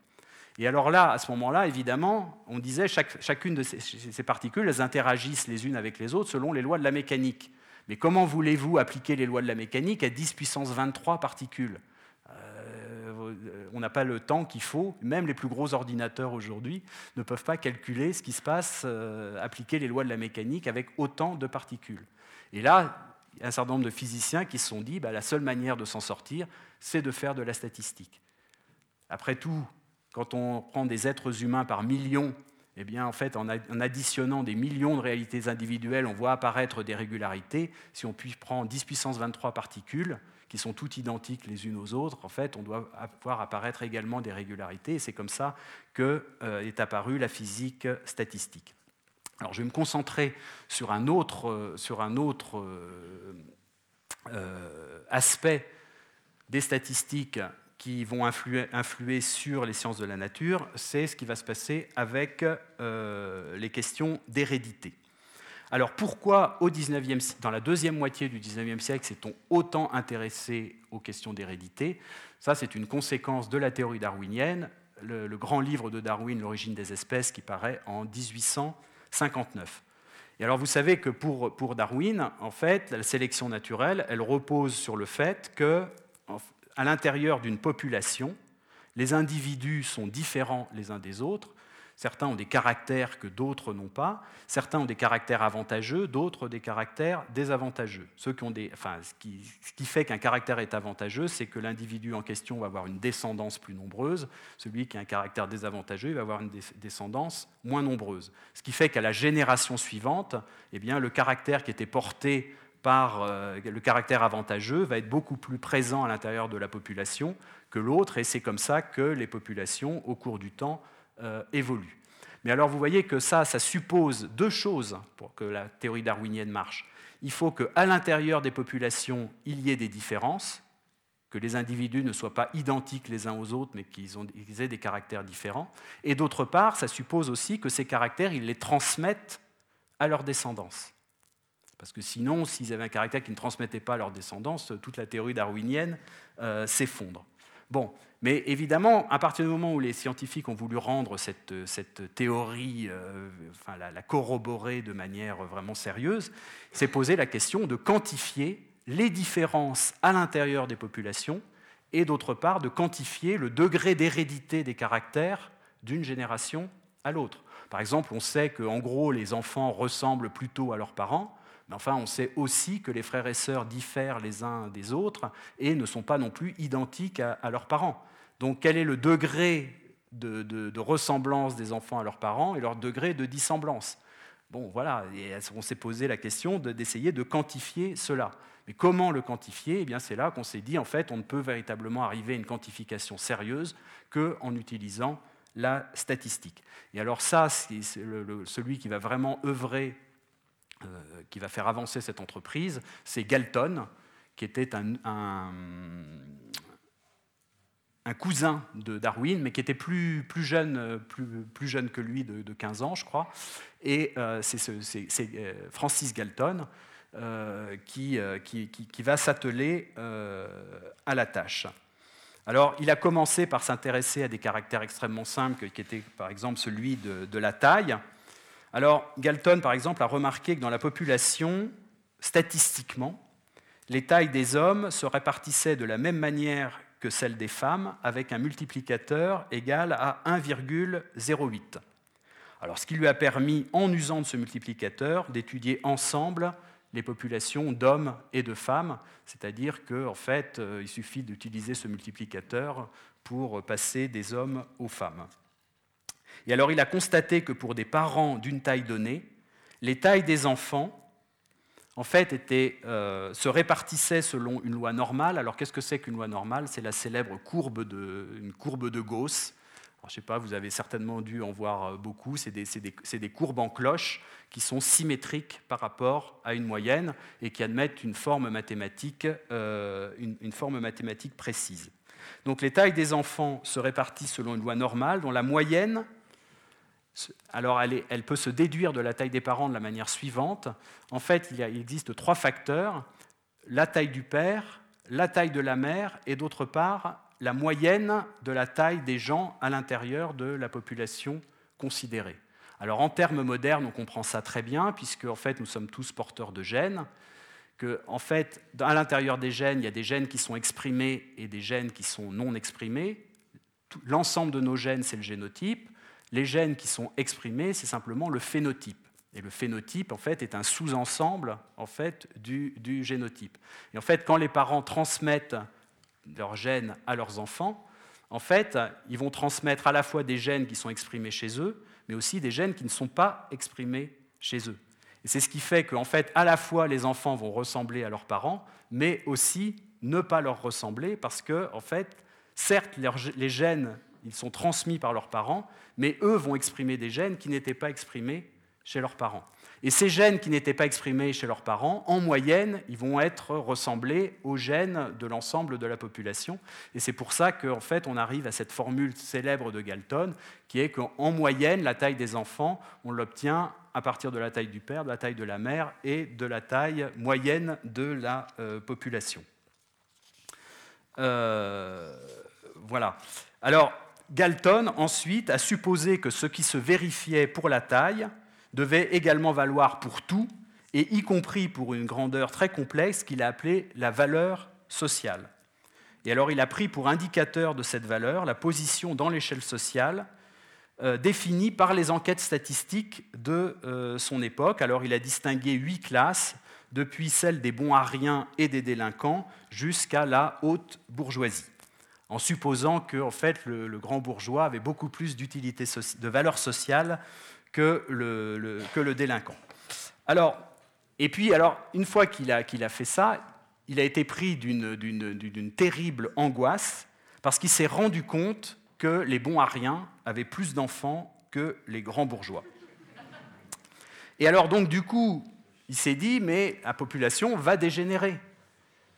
Et alors là, à ce moment-là, évidemment, on disait chacune de ces, particules, elles interagissent les unes avec les autres selon les lois de la mécanique. Mais comment voulez-vous appliquer les lois de la mécanique à 10 puissance 23 particules? Euh, On n'a pas le temps qu'il faut. Même les plus gros ordinateurs aujourd'hui ne peuvent pas calculer ce qui se passe, euh, appliquer les lois de la mécanique avec autant de particules. Et là, un certain nombre de physiciens qui se sont dit bah, la seule manière de s'en sortir, c'est de faire de la statistique. Après tout, quand on prend des êtres humains par millions, eh bien, en fait, en additionnant des millions de réalités individuelles, on voit apparaître des régularités. Si on prend 10 puissance 23 particules, qui sont toutes identiques les unes aux autres, en fait, on doit voir apparaître également des régularités. Et c'est comme ça qu'est euh, apparue la physique statistique. Alors je vais me concentrer sur un autre, euh, sur un autre euh, euh, aspect des statistiques qui vont influer, sur les sciences de la nature, c'est ce qui va se passer avec les questions d'hérédité. Alors pourquoi au 19e, dans la deuxième moitié du 19e siècle s'est-on autant intéressé aux questions d'hérédité? Ça, c'est une conséquence de la théorie darwinienne, le, le, grand livre de Darwin, L'origine des espèces, qui paraît en 1800. 59. Et alors vous savez que pour, pour Darwin, en fait, la sélection naturelle, elle repose sur le fait que, à l'intérieur d'une population, les individus sont différents les uns des autres, Certains ont des caractères que d'autres n'ont pas. Certains ont des caractères avantageux, d'autres des caractères désavantageux. Ceux qui ont des, enfin, ce, qui, ce qui fait qu'un caractère est avantageux, c'est que l'individu en question va avoir une descendance plus nombreuse. Celui qui a un caractère désavantageux, il va avoir une descendance moins nombreuse. Ce qui fait qu'à la génération suivante, eh bien, le caractère qui était porté par euh, le caractère avantageux va être beaucoup plus présent à l'intérieur de la population que l'autre, et c'est comme ça que les populations, au cours du temps, euh, évolue. Mais alors vous voyez que ça, ça suppose deux choses pour que la théorie darwinienne marche. Il faut qu'à l'intérieur des populations, il y ait des différences, que les individus ne soient pas identiques les uns aux autres, mais qu'ils aient des caractères différents. Et d'autre part, ça suppose aussi que ces caractères, ils les transmettent à leur descendance. Parce que sinon, s'ils avaient un caractère qui ne transmettait pas à leur descendance, toute la théorie darwinienne euh, s'effondre. Bon, mais évidemment, à partir du moment où les scientifiques ont voulu rendre cette, théorie, euh, enfin, la, corroborer de manière vraiment sérieuse, s'est posé la question de quantifier les différences à l'intérieur des populations et d'autre part de quantifier le degré d'hérédité des caractères d'une génération à l'autre. Par exemple, on sait qu'en gros, les enfants ressemblent plutôt à leurs parents, mais enfin, on sait aussi que les frères et sœurs diffèrent les uns des autres et ne sont pas non plus identiques à, leurs parents. Donc quel est le degré de, ressemblance des enfants à leurs parents et leur degré de dissemblance? Bon, voilà, et on s'est posé la question d'essayer de, quantifier cela. Mais comment le quantifier? Eh bien, c'est là qu'on s'est dit, en fait, on ne peut véritablement arriver à une quantification sérieuse qu'en utilisant la statistique. Et alors ça, c'est celui qui va vraiment œuvrer, qui va faire avancer cette entreprise, c'est Galton, qui était un, cousin de Darwin, mais qui était plus, jeune, plus, jeune que lui de, 15 ans, je crois. Et euh, c'est euh, Francis Galton euh, qui, va s'atteler à la tâche. Alors, il a commencé par s'intéresser à des caractères extrêmement simples, qui étaient par exemple celui de, de la taille. Alors, Galton, par exemple, a remarqué que dans la population, statistiquement, les tailles des hommes se répartissaient de la même manière que celle des femmes, avec un multiplicateur égal à 1,08. Alors, ce qui lui a permis, en usant de ce multiplicateur, d'étudier ensemble les populations d'hommes et de femmes, c'est-à-dire qu'en en fait, euh, il suffit d'utiliser ce multiplicateur pour passer des hommes aux femmes. Et alors, il a constaté que pour des parents d'une taille donnée, les tailles des enfants en fait, était, euh, se répartissait selon une loi normale. Alors, qu'est-ce que c'est qu'une loi normale? C'est la célèbre courbe de, une courbe de Gauss. je ne sais pas, vous avez certainement dû en voir euh, beaucoup. C'est des, des, des, courbes en cloche qui sont symétriques par rapport à une moyenne et qui admettent une forme mathématique, euh, une, une forme mathématique précise. Donc, les tailles des enfants se répartissent selon une loi normale dont la moyenne alors elle, peut se déduire de la taille des parents de la manière suivante. En fait, il, existe trois facteurs, la taille du père, la taille de la mère et d'autre part la moyenne de la taille des gens à l'intérieur de la population considérée. Alors en termes modernes, on comprend ça très bien, puisque en fait nous sommes tous porteurs de gènes, que en fait à l'intérieur des gènes, il y a des gènes qui sont exprimés et des gènes qui sont non exprimés. L'ensemble de nos gènes, c'est le génotype. Les gènes qui sont exprimés, c'est simplement le phénotype. Et le phénotype, en fait, est un sous-ensemble en fait, du, génotype. Et en fait, quand les parents transmettent leurs gènes à leurs enfants, en fait, ils vont transmettre à la fois des gènes qui sont exprimés chez eux, mais aussi des gènes qui ne sont pas exprimés chez eux. Et c'est ce qui fait qu'en fait, à la fois, les enfants vont ressembler à leurs parents, mais aussi ne pas leur ressembler, parce que, en fait, certes, les gènes ils sont transmis par leurs parents, mais eux vont exprimer des gènes qui n'étaient pas exprimés chez leurs parents. Et ces gènes qui n'étaient pas exprimés chez leurs parents, en moyenne, ils vont être ressemblés aux gènes de l'ensemble de la population. Et c'est pour ça qu'en fait, on arrive à cette formule célèbre de Galton, qui est qu'en moyenne, la taille des enfants, on l'obtient à partir de la taille du père, de la taille de la mère et de la taille moyenne de la euh, population. Euh, voilà. Alors, Galton, ensuite, a supposé que ce qui se vérifiait pour la taille devait également valoir pour tout, et y compris pour une grandeur très complexe qu'il a appelée la valeur sociale. Et alors il a pris pour indicateur de cette valeur la position dans l'échelle sociale euh, définie par les enquêtes statistiques de euh, son époque. Alors il a distingué huit classes, depuis celle des bons ariens et des délinquants jusqu'à la haute bourgeoisie en supposant que en fait, le, grand bourgeois avait beaucoup plus d'utilité, de valeur sociale que le, délinquant. Alors, et puis, alors, une fois qu'il a, fait ça, il a été pris d'une terrible angoisse parce qu'il s'est rendu compte que les bons ariens avaient plus d'enfants que les grands bourgeois. Et alors, donc, du coup, il s'est dit, mais la population va dégénérer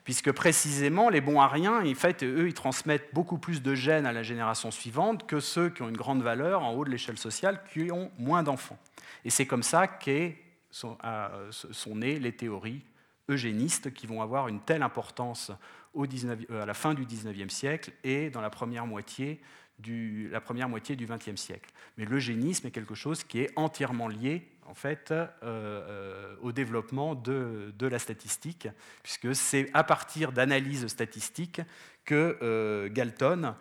puisque précisément les bons ariens, en fait, eux, ils transmettent beaucoup plus de gènes à la génération suivante que ceux qui ont une grande valeur en haut de l'échelle sociale, qui ont moins d'enfants. Et c'est comme ça que sont, euh, sont, nées les théories eugénistes qui vont avoir une telle importance au 19, euh, à la fin du 19e siècle et dans la première moitié du, la première moitié du 20e siècle. Mais l'eugénisme est quelque chose qui est entièrement lié en fait, euh, euh, au développement de, la statistique, puisque c'est à partir d'analyses statistiques que euh, Galton,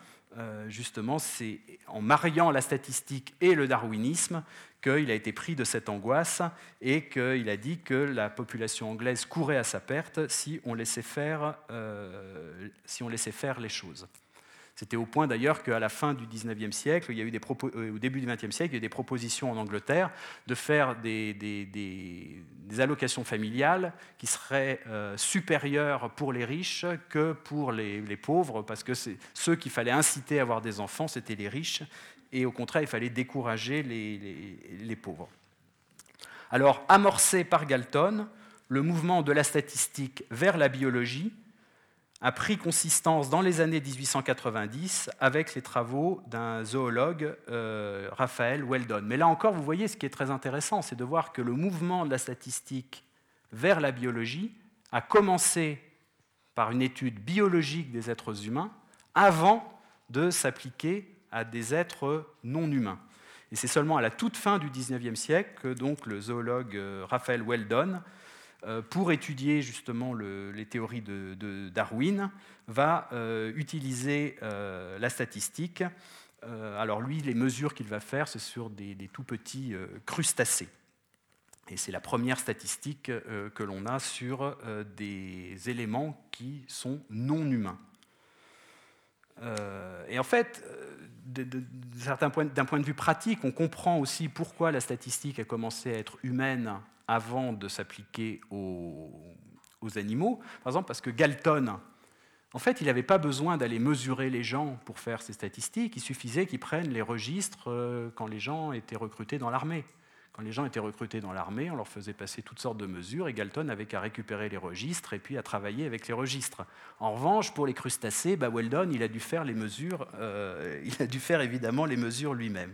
justement, c'est en mariant la statistique et le darwinisme qu'il a été pris de cette angoisse et qu'il a dit que la population anglaise courait à sa perte si on laissait faire, si on laissait faire les choses. C'était au point d'ailleurs qu'à la fin du 19e siècle, il y a eu euh, au début du 20e siècle, il y a eu des propositions en Angleterre de faire des, allocations familiales qui seraient euh, supérieures pour les riches que pour les, pauvres, parce que ceux qu'il fallait inciter à avoir des enfants, c'était les riches, et au contraire, il fallait décourager les pauvres. Alors, amorcé par Galton, le mouvement de la statistique vers la biologie a pris consistance dans les années 1890 avec les travaux d'un zoologue, euh, Raphaël Weldon. Mais là encore, vous voyez, ce qui est très intéressant, c'est de voir que le mouvement de la statistique vers la biologie a commencé par une étude biologique des êtres humains avant de s'appliquer à des êtres non humains. Et c'est seulement à la toute fin du 19e siècle que donc, le zoologue euh, Raphaël Weldon pour étudier justement les théories de, Darwin, va euh, utiliser euh, la statistique. alors lui, les mesures qu'il va faire, c'est sur des, tout petits crustacés. Et c'est la première statistique que l'on a sur des éléments qui sont non humains. et en fait, d'un point, de vue pratique, on comprend aussi pourquoi la statistique a commencé à être humaine avant de s'appliquer aux, animaux. Par exemple, parce que Galton, en fait, il n'avait pas besoin d'aller mesurer les gens pour faire ses statistiques, il suffisait qu'ils prennent les registres euh, quand les gens étaient recrutés dans l'armée. Quand les gens étaient recrutés dans l'armée, on leur faisait passer toutes sortes de mesures et Galton avait qu'à récupérer les registres et puis à travailler avec les registres. En revanche, pour les crustacés, bah Weldon, il a dû faire les mesures, euh, il a dû faire évidemment les mesures lui-même.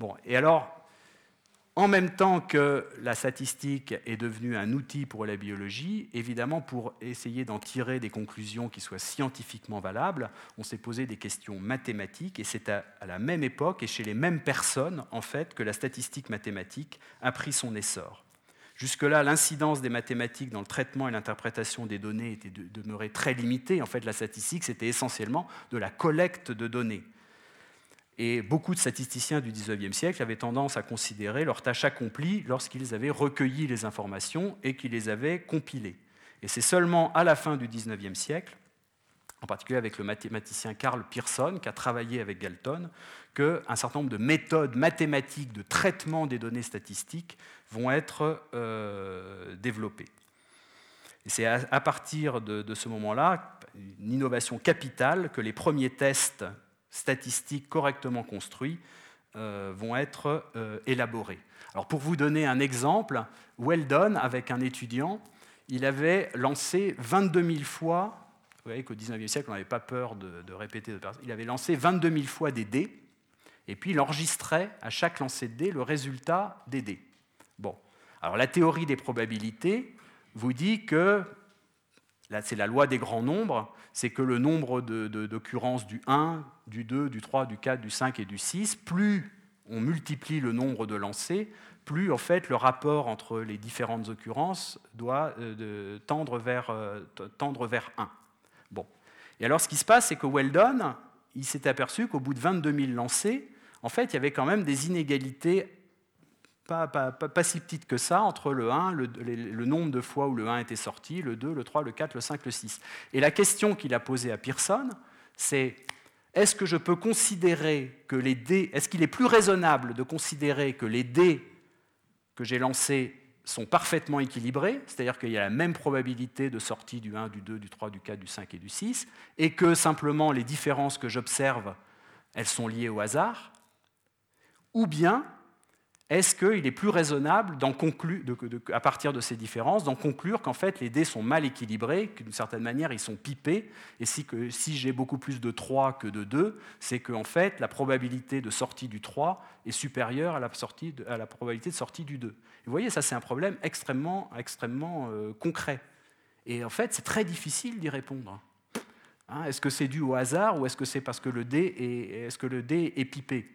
Bon, et alors, en même temps que la statistique est devenue un outil pour la biologie, évidemment, pour essayer d'en tirer des conclusions qui soient scientifiquement valables, on s'est posé des questions mathématiques, et c'est à, la même époque et chez les mêmes personnes, en fait, que la statistique mathématique a pris son essor. Jusque-là, l'incidence des mathématiques dans le traitement et l'interprétation des données était demeurée très limitée. En fait, la statistique, c'était essentiellement de la collecte de données. Et beaucoup de statisticiens du XIXe siècle avaient tendance à considérer leur tâche accomplie lorsqu'ils avaient recueilli les informations et qu'ils les avaient compilées. Et c'est seulement à la fin du XIXe siècle, en particulier avec le mathématicien Karl Pearson, qui a travaillé avec Galton, qu'un certain nombre de méthodes mathématiques de traitement des données statistiques vont être euh, développées. Et c'est à, partir de ce moment-là, une innovation capitale, que les premiers tests statistiques correctement construits euh, vont être euh, élaborés. Alors pour vous donner un exemple, Weldon, avec un étudiant, il avait lancé 22 000 fois, vous voyez qu'au 19e siècle, on n'avait pas peur de, répéter, il avait lancé 22 000 fois des dés, et puis il enregistrait à chaque lancer de dés le résultat des dés. Bon, alors la théorie des probabilités vous dit que c'est la loi des grands nombres, c'est que le nombre d'occurrences du 1, du 2, du 3, du 4, du 5 et du 6, plus on multiplie le nombre de lancers, plus en fait le rapport entre les différentes occurrences doit euh, tendre, vers, euh, tendre vers 1. Bon. Et alors ce qui se passe, c'est que Weldon, il s'est aperçu qu'au bout de 22 000 lancers, en fait, il y avait quand même des inégalités pas, si petite que ça entre le 1, le, nombre de fois où le 1 était sorti, le 2, le 3, le 4, le 5, le 6. Et la question qu'il a posée à Pearson, c'est est-ce que je peux considérer que les dés, est-ce qu'il est plus raisonnable de considérer que les dés que j'ai lancés sont parfaitement équilibrés, c'est-à-dire qu'il y a la même probabilité de sortie du 1, du 2, du 3, du 4, du 5 et du 6, et que simplement les différences que j'observe, elles sont liées au hasard, ou bien est-ce qu'il est plus raisonnable, à partir de ces différences, d'en conclure qu'en fait les dés sont mal équilibrés, qu'une certaine manière ils sont pipés, et si, j'ai beaucoup plus de 3 que de 2, c'est qu'en fait la probabilité de sortie du 3 est supérieure à la, probabilité de sortie du 2. vous voyez, ça c'est un problème extrêmement, extrêmement euh, concret. Et en fait, c'est très difficile d'y répondre. Hein, est-ce que c'est dû au hasard ou est-ce que c'est parce que le dé est pipé?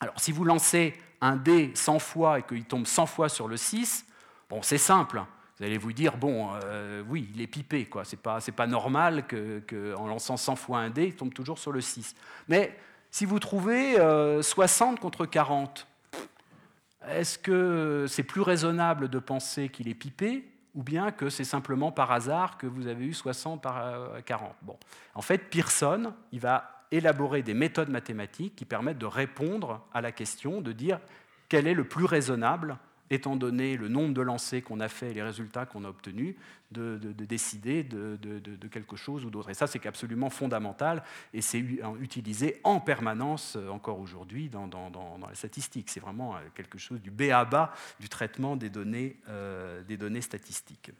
Alors, si vous lancez un dé 100 fois et qu'il tombe 100 fois sur le 6, bon, c'est simple. Vous allez vous dire, bon, euh, oui, il est pipé, quoi. C'est pas, normal qu'en lançant 100 fois un dé, il tombe toujours sur le 6. Mais si vous trouvez 60 euh, contre 40, est-ce que c'est plus raisonnable de penser qu'il est pipé ou bien que c'est simplement par hasard que vous avez eu 60 par 40 euh, Bon, en fait, Pearson, il va élaboré des méthodes mathématiques qui permettent de répondre à la question, de dire quel est le plus raisonnable étant donné le nombre de lancers qu'on a fait et les résultats qu'on a obtenus, de, décider de, quelque chose ou d'autre. Et ça, c'est absolument fondamental et c'est utilisé en permanence euh, encore aujourd'hui dans, la statistique. C'est vraiment euh, quelque chose du B à bas du traitement des données, euh, des données statistiques.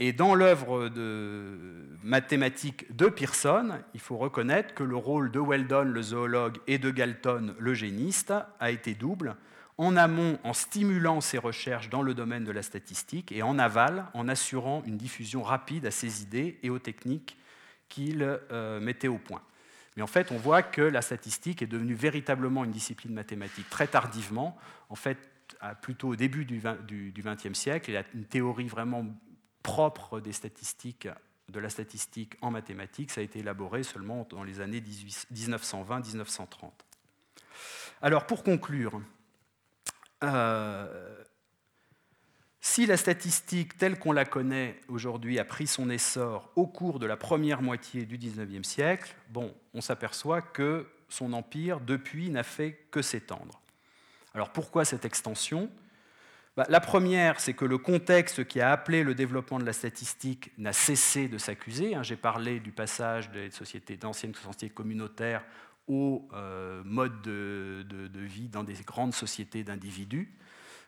Et dans l'œuvre de mathématiques de Pearson, il faut reconnaître que le rôle de Weldon, le zoologue, et de Galton, le géniste, a été double. En amont, en stimulant ses recherches dans le domaine de la statistique, et en aval, en assurant une diffusion rapide à ses idées et aux techniques qu'il euh, mettait au point. Mais en fait, on voit que la statistique est devenue véritablement une discipline mathématique très tardivement, en fait, plutôt au début du XXe siècle. A une théorie vraiment propre des statistiques, de la statistique en mathématiques, ça a été élaboré seulement dans les années 1920-1930. Alors pour conclure, euh, si la statistique telle qu'on la connaît aujourd'hui a pris son essor au cours de la première moitié du XIXe siècle, bon, on s'aperçoit que son empire, depuis, n'a fait que s'étendre. Alors pourquoi cette extension? Bah, la première, c'est que le contexte qui a appelé le développement de la statistique n'a cessé de s'accuser. Hein. J'ai parlé du passage des sociétés, d'anciennes sociétés communautaires au euh, mode de, vie dans des grandes sociétés d'individus.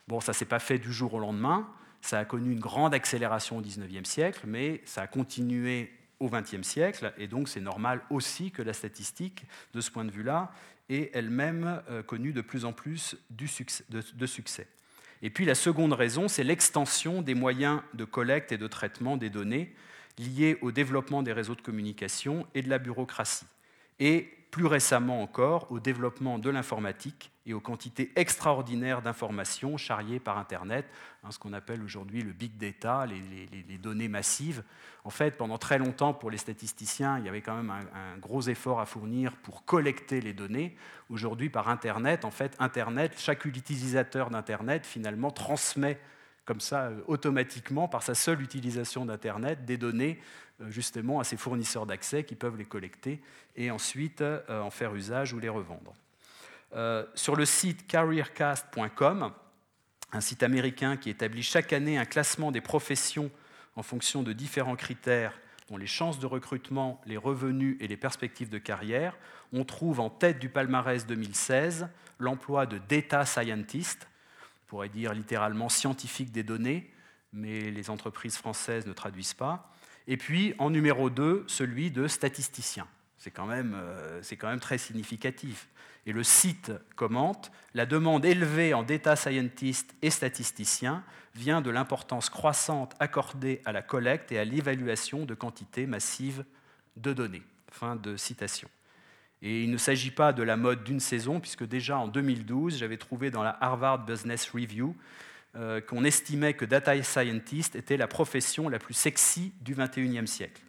Bon, ça ne s'est pas fait du jour au lendemain. Ça a connu une grande accélération au XIXe siècle, mais ça a continué au XXe siècle, et donc c'est normal aussi que la statistique, de ce point de vue-là, ait elle-même euh, connu de plus en plus de succès. Et puis la seconde raison, c'est l'extension des moyens de collecte et de traitement des données liés au développement des réseaux de communication et de la bureaucratie. Et plus récemment encore, au développement de l'informatique et aux quantités extraordinaires d'informations charriées par Internet, hein, ce qu'on appelle aujourd'hui le big data, les, données massives. En fait, pendant très longtemps, pour les statisticiens, il y avait quand même un, gros effort à fournir pour collecter les données. Aujourd'hui, par Internet, en fait, Internet, chaque utilisateur d'Internet, finalement, transmet comme ça, euh, automatiquement, par sa seule utilisation d'Internet, des données euh, justement à ses fournisseurs d'accès qui peuvent les collecter et ensuite euh, en faire usage ou les revendre. Euh, sur le site careercast.com, un site américain qui établit chaque année un classement des professions en fonction de différents critères, dont les chances de recrutement, les revenus et les perspectives de carrière, on trouve en tête du palmarès 2016 l'emploi de data scientist, on pourrait dire littéralement scientifique des données, mais les entreprises françaises ne traduisent pas. Et puis en numéro 2, celui de statisticien. C'est quand, même, euh, quand même très significatif. Et le site commente La demande élevée en data scientist et statisticien vient de l'importance croissante accordée à la collecte et à l'évaluation de quantités massives de données. Fin de citation. Et il ne s'agit pas de la mode d'une saison, puisque déjà en 2012, j'avais trouvé dans la Harvard Business Review euh, qu'on estimait que data scientist était la profession la plus sexy du 21e siècle.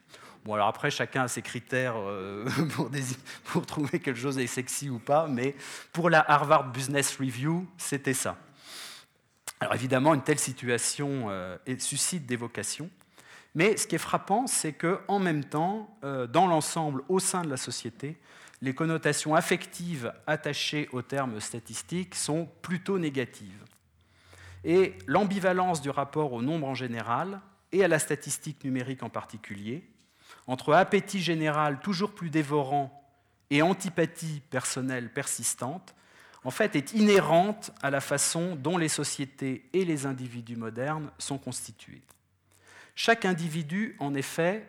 Bon, alors après, chacun a ses critères euh, pour, trouver quelque chose est sexy ou pas, mais pour la Harvard Business Review, c'était ça. Alors évidemment, une telle situation euh, suscite des vocations, mais ce qui est frappant, c'est qu'en même temps, euh, dans l'ensemble, au sein de la société, les connotations affectives attachées au terme statistique sont plutôt négatives. Et l'ambivalence du rapport au nombre en général et à la statistique numérique en particulier entre appétit général toujours plus dévorant et antipathie personnelle persistante, en fait, est inhérente à la façon dont les sociétés et les individus modernes sont constitués. Chaque individu, en effet,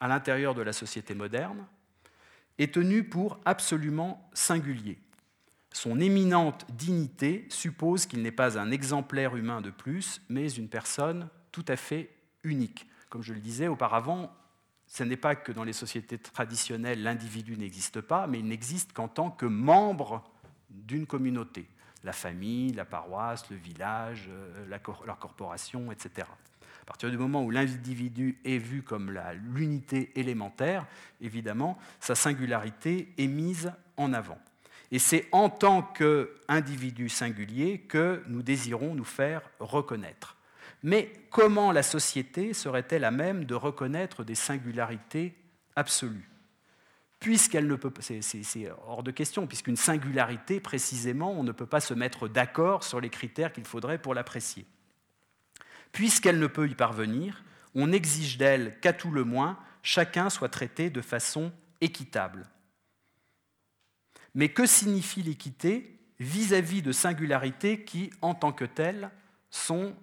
à l'intérieur de la société moderne, est tenu pour absolument singulier. Son éminente dignité suppose qu'il n'est pas un exemplaire humain de plus, mais une personne tout à fait unique. Comme je le disais auparavant, ce n'est pas que dans les sociétés traditionnelles, l'individu n'existe pas, mais il n'existe qu'en tant que membre d'une communauté. La famille, la paroisse, le village, euh, la, corporation, etc. À partir du moment où l'individu est vu comme l'unité élémentaire, évidemment, sa singularité est mise en avant. Et c'est en tant qu'individu singulier que nous désirons nous faire reconnaître. Mais comment la société serait-elle à même de reconnaître des singularités absolues? Puisqu'elle ne peut c'est hors de question, puisqu'une singularité, précisément, on ne peut pas se mettre d'accord sur les critères qu'il faudrait pour l'apprécier. Puisqu'elle ne peut y parvenir, on exige d'elle qu'à tout le moins, chacun soit traité de façon équitable. Mais que signifie l'équité vis-à-vis de singularités qui, en tant que telles, sont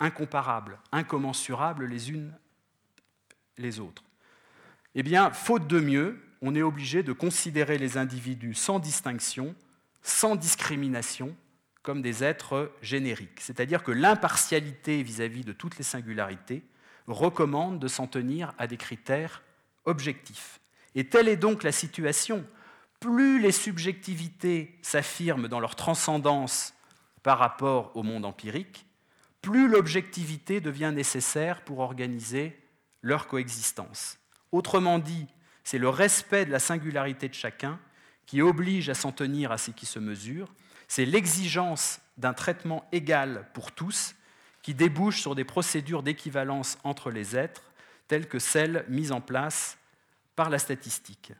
incomparables, incommensurables les unes les autres Eh bien, faute de mieux, on est obligé de considérer les individus sans distinction, sans discrimination, comme des êtres génériques. C'est-à-dire que l'impartialité vis-à-vis de toutes les singularités recommande de s'en tenir à des critères objectifs. Et telle est donc la situation. Plus les subjectivités s'affirment dans leur transcendance par rapport au monde empirique, plus l'objectivité devient nécessaire pour organiser leur coexistence. Autrement dit, c'est le respect de la singularité de chacun qui oblige à s'en tenir à ce qui se mesure, c'est l'exigence d'un traitement égal pour tous qui débouche sur des procédures d'équivalence entre les êtres, telles que celles mises en place par la statistique.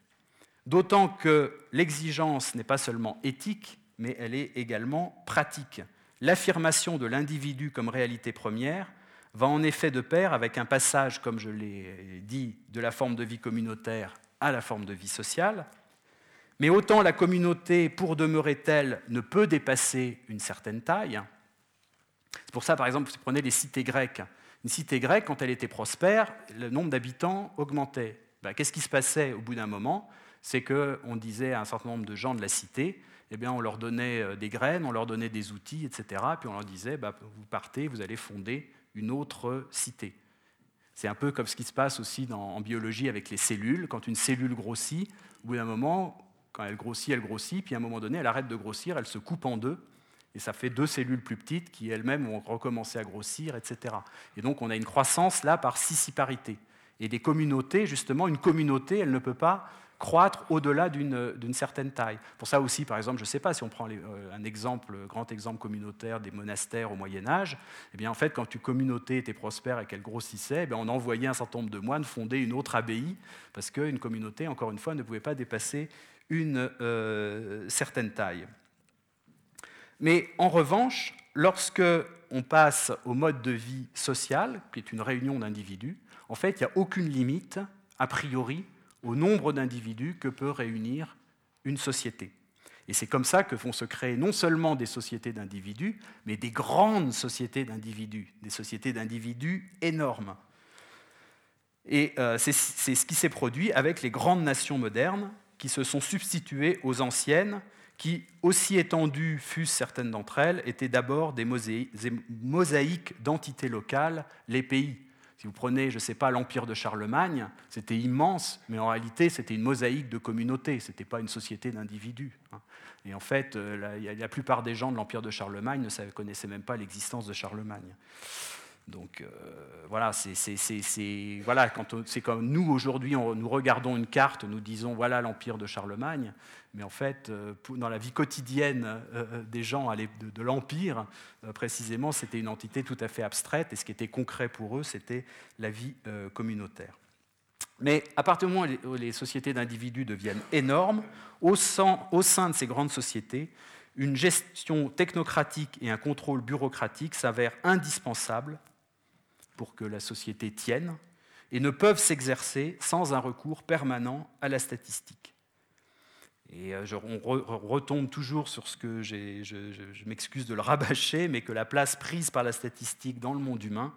D'autant que l'exigence n'est pas seulement éthique, mais elle est également pratique l'affirmation de l'individu comme réalité première va en effet de pair avec un passage, comme je l'ai dit, de la forme de vie communautaire à la forme de vie sociale. Mais autant la communauté, pour demeurer telle, ne peut dépasser une certaine taille. C'est pour ça, par exemple, vous prenez les cités grecques. Une cité grecque, quand elle était prospère, le nombre d'habitants augmentait. Ben, qu'est-ce qui se passait au bout d'un moment? C'est qu'on disait à un certain nombre de gens de la cité, eh bien, on leur donnait euh, des graines, on leur donnait des outils, etc. Puis on leur disait, bah, vous partez, vous allez fonder une autre cité. C'est un peu comme ce qui se passe aussi en biologie avec les cellules. Quand une cellule grossit, au bout d'un moment, quand elle grossit, elle grossit, puis à un moment donné, elle arrête de grossir, elle se coupe en deux, et ça fait deux cellules plus petites qui elles-mêmes vont recommencer à grossir, etc. Et donc on a une croissance là par scissiparité. Et des communautés, justement, une communauté, elle ne peut pas croître au-delà d'une certaine taille. Pour ça aussi, par exemple, je ne sais pas si on prend euh, un exemple, grand exemple communautaire des monastères au Moyen Âge, eh bien en fait, quand une communauté était prospère et qu'elle grossissait, eh on envoyait un certain nombre de moines fonder une autre abbaye, parce qu'une communauté, encore une fois, ne pouvait pas dépasser une euh, certaine taille. Mais en revanche, lorsque on passe au mode de vie social, qui est une réunion d'individus, en fait, il n'y a aucune limite, a priori, au nombre d'individus que peut réunir une société. Et c'est comme ça que vont se créer non seulement des sociétés d'individus, mais des grandes sociétés d'individus, des sociétés d'individus énormes. Et euh, c'est ce qui s'est produit avec les grandes nations modernes qui se sont substituées aux anciennes, qui, aussi étendues fussent certaines d'entre elles, étaient d'abord des mosaïques d'entités locales, les pays. Si vous prenez, je ne sais pas, l'Empire de Charlemagne, c'était immense, mais en réalité, c'était une mosaïque de communautés, ce n'était pas une société d'individus. Hein. Et en fait, euh, la, plupart des gens de l'Empire de Charlemagne ne connaissaient même pas l'existence de Charlemagne. Donc euh, voilà, c'est comme nous aujourd'hui, nous regardons une carte, nous disons voilà l'empire de Charlemagne, mais en fait, euh, dans la vie quotidienne euh, des gens de, de l'empire, précisément, c'était une entité tout à fait abstraite, et ce qui était concret pour eux, c'était la vie communautaire. Mais à partir du moment où les sociétés d'individus deviennent énormes, au sein, au sein de ces grandes sociétés, une gestion technocratique et un contrôle bureaucratique s'avèrent indispensables pour que la société tienne et ne peuvent s'exercer sans un recours permanent à la statistique. Et euh, on retombe toujours sur ce que je, je m'excuse de le rabâcher, mais que la place prise par la statistique dans le monde humain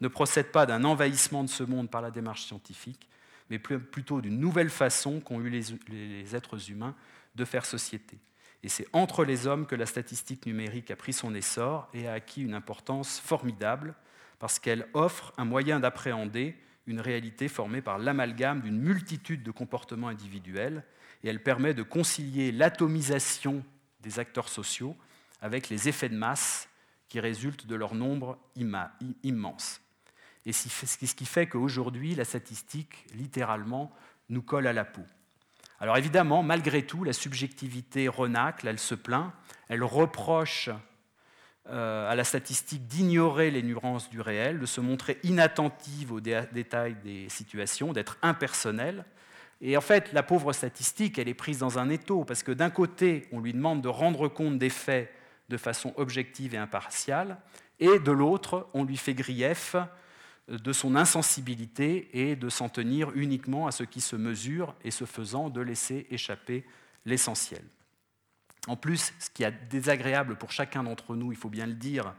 ne procède pas d'un envahissement de ce monde par la démarche scientifique, mais plutôt d'une nouvelle façon qu'ont eu les êtres humains de faire société. Et c'est entre les hommes que la statistique numérique a pris son essor et a acquis une importance formidable, parce qu'elle offre un moyen d'appréhender une réalité formée par l'amalgame d'une multitude de comportements individuels, et elle permet de concilier l'atomisation des acteurs sociaux avec les effets de masse qui résultent de leur nombre immense. Et ce qui fait qu'aujourd'hui, la statistique, littéralement, nous colle à la peau. Alors évidemment, malgré tout, la subjectivité renacle, elle se plaint, elle reproche à la statistique d'ignorer les nuances du réel, de se montrer inattentive aux détails des situations, d'être impersonnelle. Et en fait, la pauvre statistique, elle est prise dans un étau, parce que d'un côté, on lui demande de rendre compte des faits de façon objective et impartiale, et de l'autre, on lui fait grief de son insensibilité et de s'en tenir uniquement à ce qui se mesure, et ce faisant, de laisser échapper l'essentiel. En plus, ce qui est désagréable pour chacun d'entre nous, il faut bien le dire,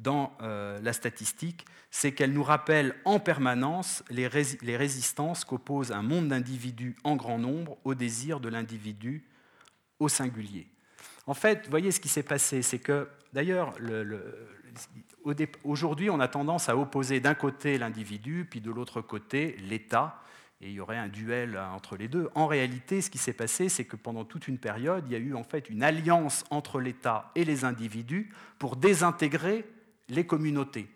dans euh, la statistique, c'est qu'elle nous rappelle en permanence les, résistances qu'oppose un monde d'individus en grand nombre au désir de l'individu au singulier. En fait, voyez ce qui s'est passé, c'est que d'ailleurs, aujourd'hui, on a tendance à opposer d'un côté l'individu, puis de l'autre côté l'État, et il y aurait un duel entre les deux. En réalité, ce qui s'est passé, c'est que pendant toute une période, il y a eu en fait une alliance entre l'État et les individus pour désintégrer les communautés.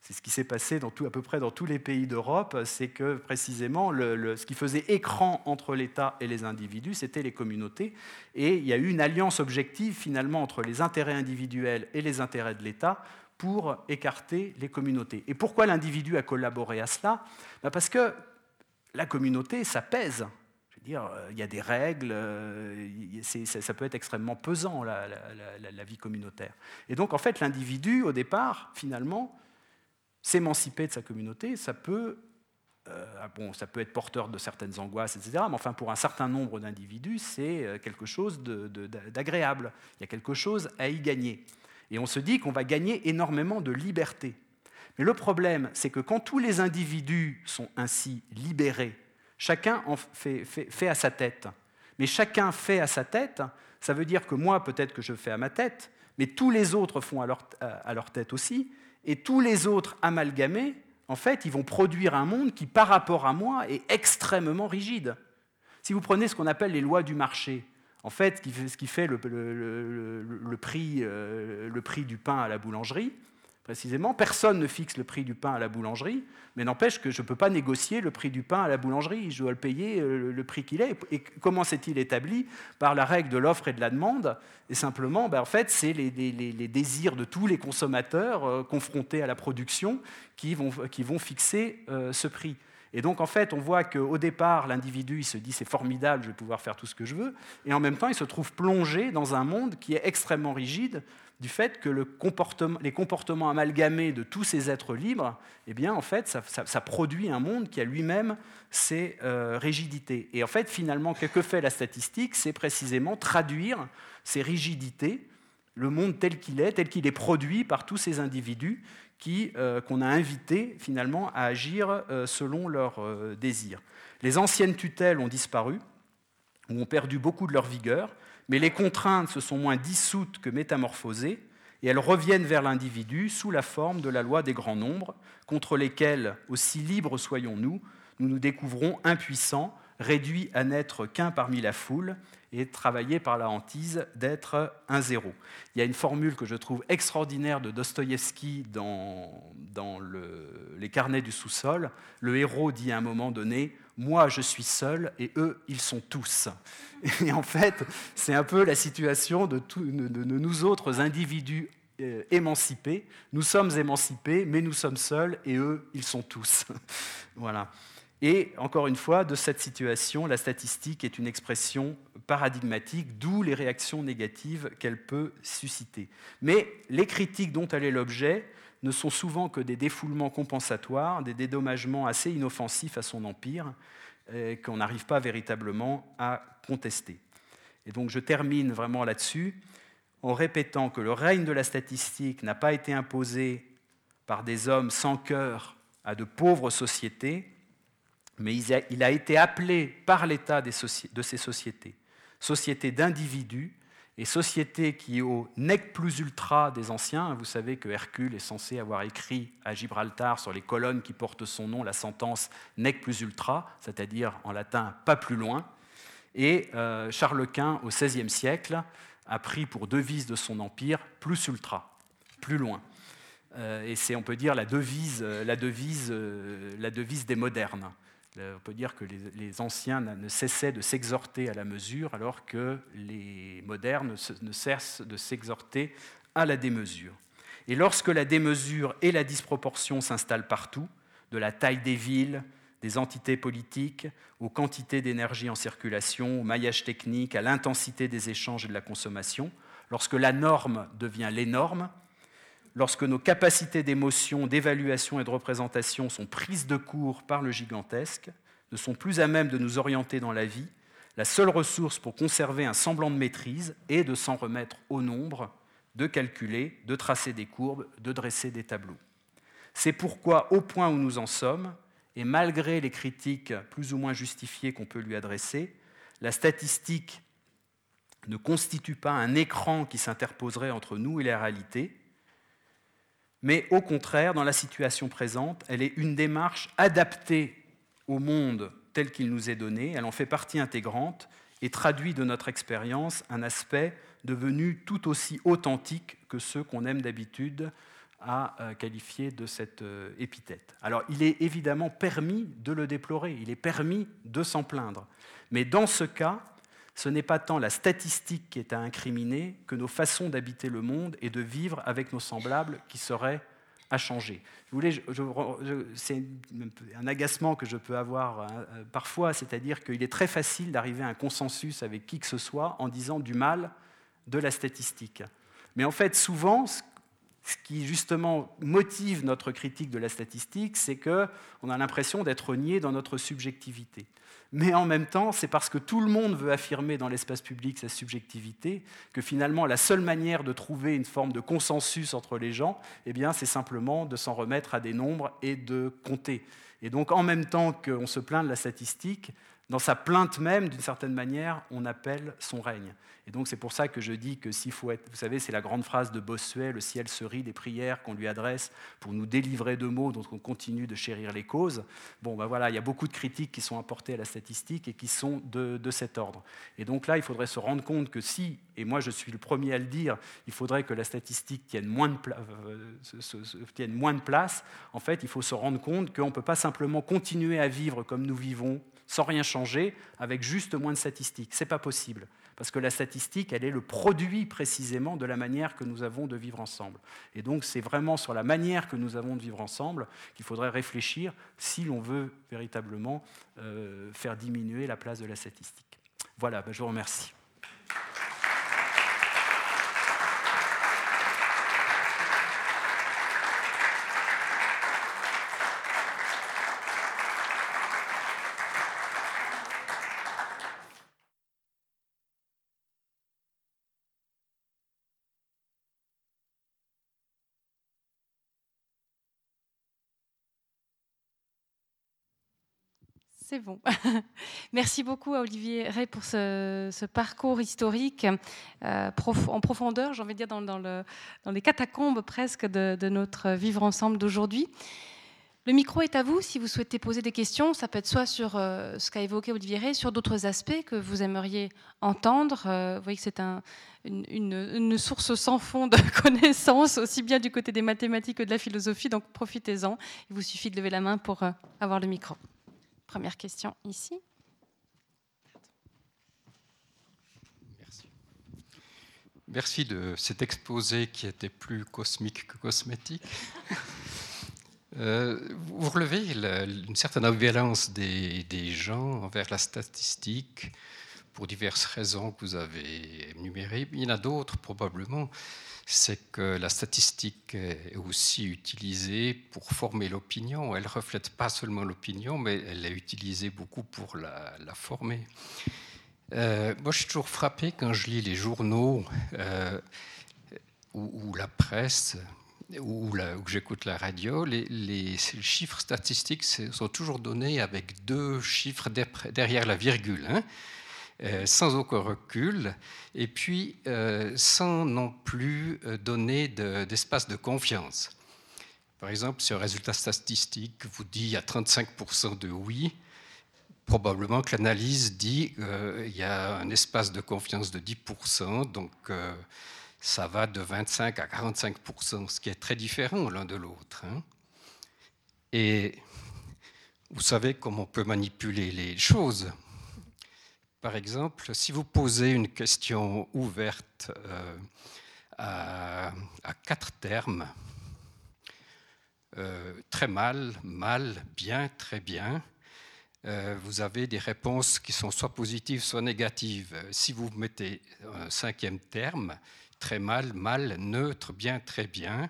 C'est ce qui s'est passé à peu près dans tous les pays d'Europe, c'est que précisément ce qui faisait écran entre l'État et les individus, c'était les communautés. Et il y a eu une alliance objective finalement entre les intérêts individuels et les intérêts de l'État pour écarter les communautés. Et pourquoi l'individu a collaboré à cela? Ben Parce que la communauté, ça pèse. Je veux dire, il y a des règles, euh, ça peut être extrêmement pesant, la, la vie communautaire. Et donc, en fait, l'individu, au départ, finalement, s'émanciper de sa communauté, ça peut, euh, ah bon, ça peut être porteur de certaines angoisses, etc. Mais enfin, pour un certain nombre d'individus, c'est euh, quelque chose d'agréable. Il y a quelque chose à y gagner. Et on se dit qu'on va gagner énormément de liberté. Mais le problème, c'est que quand tous les individus sont ainsi libérés, chacun en fait, à sa tête. Mais chacun fait à sa tête, ça veut dire que moi, peut-être que je fais à ma tête, mais tous les autres font à leur, tête aussi, et tous les autres amalgamés, en fait, ils vont produire un monde qui, par rapport à moi, est extrêmement rigide. Si vous prenez ce qu'on appelle les lois du marché, en fait, ce qui fait, le prix du pain à la boulangerie, précisément. Personne ne fixe le prix du pain à la boulangerie, mais n'empêche que je ne peux pas négocier le prix du pain à la boulangerie. Je dois le payer euh, le prix qu'il est. Et comment c'est-il établi? Par la règle de l'offre et de la demande. Et simplement, ben, en fait, c'est les, désirs de tous les consommateurs euh, confrontés à la production qui vont, qui vont fixer euh, ce prix. Et donc, en fait, on voit qu'au départ, l'individu, il se dit c'est formidable, je vais pouvoir faire tout ce que je veux. Et en même temps, il se trouve plongé dans un monde qui est extrêmement rigide, du fait que les comportements amalgamés de tous ces êtres libres, eh bien, en fait, ça, produit un monde qui a lui-même ses euh, rigidités. Et en fait, finalement, que fait la statistique? C'est précisément traduire ces rigidités, le monde tel qu'il est, tel qu'il est produit par tous ces individus euh, qu'on a invités finalement à agir euh, selon leurs désirs. Les anciennes tutelles ont disparu, ou ont perdu beaucoup de leur vigueur, mais les contraintes se sont moins dissoutes que métamorphosées, et elles reviennent vers l'individu sous la forme de la loi des grands nombres, contre lesquels, aussi libres soyons-nous, nous nous découvrons impuissants, réduits à n'être qu'un parmi la foule, et travaillés par la hantise d'être un zéro. Il y a une formule que je trouve extraordinaire de Dostoïevski dans, dans les carnets du sous-sol. Le héros dit à un moment donné moi je suis seul et eux ils sont tous. Et en fait, c'est un peu la situation de, nous autres individus euh, émancipés. Nous sommes émancipés, mais nous sommes seuls et eux ils sont tous. voilà. Et encore une fois, de cette situation, la statistique est une expression paradigmatique, d'où les réactions négatives qu'elle peut susciter. Mais les critiques dont elle est l'objet ne sont souvent que des défoulements compensatoires, des dédommagements assez inoffensifs à son empire, euh, qu'on n'arrive pas véritablement à contester. Et donc je termine vraiment là-dessus en répétant que le règne de la statistique n'a pas été imposé par des hommes sans cœur à de pauvres sociétés, mais il a été appelé par l'État de ces sociétés, sociétés d'individus et société qui au nec plus ultra des anciens. Vous savez que Hercule est censé avoir écrit à Gibraltar sur les colonnes qui portent son nom la sentence nec plus ultra, c'est-à-dire en latin pas plus loin. Et euh, Charles Quint, au XVIe siècle, a pris pour devise de son empire plus ultra, plus loin. Euh, et c'est, on peut dire, la devise, devise des modernes. On peut dire que les, anciens ne cessaient de s'exhorter à la mesure, alors que les modernes ne cessent de s'exhorter à la démesure. Et lorsque la démesure et la disproportion s'installent partout, de la taille des villes, des entités politiques, aux quantités d'énergie en circulation, au maillage technique, à l'intensité des échanges et de la consommation, lorsque la norme devient l'énorme, lorsque nos capacités d'émotion, d'évaluation et de représentation sont prises de court par le gigantesque, ne sont plus à même de nous orienter dans la vie, la seule ressource pour conserver un semblant de maîtrise est de s'en remettre au nombre, de calculer, de tracer des courbes, de dresser des tableaux. C'est pourquoi, au point où nous en sommes, et malgré les critiques plus ou moins justifiées qu'on peut lui adresser, la statistique ne constitue pas un écran qui s'interposerait entre nous et la réalité, mais au contraire, dans la situation présente, elle est une démarche adaptée au monde tel qu'il nous est donné, elle en fait partie intégrante et traduit de notre expérience un aspect devenu tout aussi authentique que ceux qu'on aime d'habitude à euh, qualifier de cette euh, épithète. Alors il est évidemment permis de le déplorer, il est permis de s'en plaindre, mais dans ce cas, ce n'est pas tant la statistique qui est à incriminer que nos façons d'habiter le monde et de vivre avec nos semblables qui seraient à changer. c'est un agacement que je peux avoir hein, euh, parfois, c'est-à-dire qu'il est très facile d'arriver à un consensus avec qui que ce soit en disant du mal de la statistique. Mais en fait, souvent, ce qui justement motive notre critique de la statistique, c'est qu'on a l'impression d'être nié dans notre subjectivité mais en même temps, c'est parce que tout le monde veut affirmer dans l'espace public sa subjectivité que finalement la seule manière de trouver une forme de consensus entre les gens, eh c'est simplement de s'en remettre à des nombres et de compter. Et donc, en même temps qu'on se plaint de la statistique, dans sa plainte même, d'une certaine manière, on appelle son règne. Et donc c'est pour ça que je dis que s'il faut être, vous savez, c'est la grande phrase de Bossuet, le ciel se rit des prières qu'on lui adresse pour nous délivrer de mots dont on continue de chérir les causes. Bon, ben voilà, il y a beaucoup de critiques qui sont apportées à la statistique et qui sont de, de cet ordre. Et donc là, il faudrait se rendre compte que si, et moi je suis le premier à le dire, il faudrait que la statistique tienne moins de, euh, tienne moins de place, en fait, il faut se rendre compte qu'on ne peut pas simplement continuer à vivre comme nous vivons sans rien changer, avec juste moins de statistiques. Ce n'est pas possible, parce que la statistique, elle est le produit précisément de la manière que nous avons de vivre ensemble. Et donc c'est vraiment sur la manière que nous avons de vivre ensemble qu'il faudrait réfléchir si l'on veut véritablement euh, faire diminuer la place de la statistique. Voilà, ben, je vous remercie. C'est bon. Merci beaucoup à Olivier Ray pour ce, parcours historique euh, en profondeur, j'ai envie de dire, dans, les catacombes presque de, notre vivre ensemble d'aujourd'hui. Le micro est à vous si vous souhaitez poser des questions. Ça peut être soit sur euh, ce qu'a évoqué Olivier Ray, sur d'autres aspects que vous aimeriez entendre. Euh, vous voyez que c'est une, source sans fond de connaissances, aussi bien du côté des mathématiques que de la philosophie. Donc profitez-en. Il vous suffit de lever la main pour avoir le micro. Première question ici. Merci. Merci de cet exposé qui était plus cosmique que cosmétique. Euh, vous relevez une certaine ambivalence des, des, gens envers la statistique pour diverses raisons que vous avez énumérées. Il y en a d'autres probablement c'est que la statistique est aussi utilisée pour former l'opinion. Elle reflète pas seulement l'opinion, mais elle est utilisée beaucoup pour la, former. Euh, moi, je suis toujours frappé quand je lis les journaux euh, ou, la presse ou, que j'écoute la radio. Les, chiffres statistiques sont toujours donnés avec deux chiffres derrière la virgule. Hein. Euh, sans aucun recul, et puis euh, sans non plus euh, donner d'espace de, confiance. Par exemple, si un résultat statistique vous dit il y a 35% de oui, probablement que l'analyse dit qu'il y a un espace de confiance de 10%, donc ça va de 25 à 45%, ce qui est très différent l'un de l'autre. Hein. Et vous savez comment on peut manipuler les choses. Par exemple, si vous posez une question ouverte euh, à, quatre termes. Euh, très mal, mal, bien, très bien. Euh, vous avez des réponses qui sont soit positives, soit négatives. Si vous mettez un cinquième terme, très mal, mal, neutre, bien, très bien,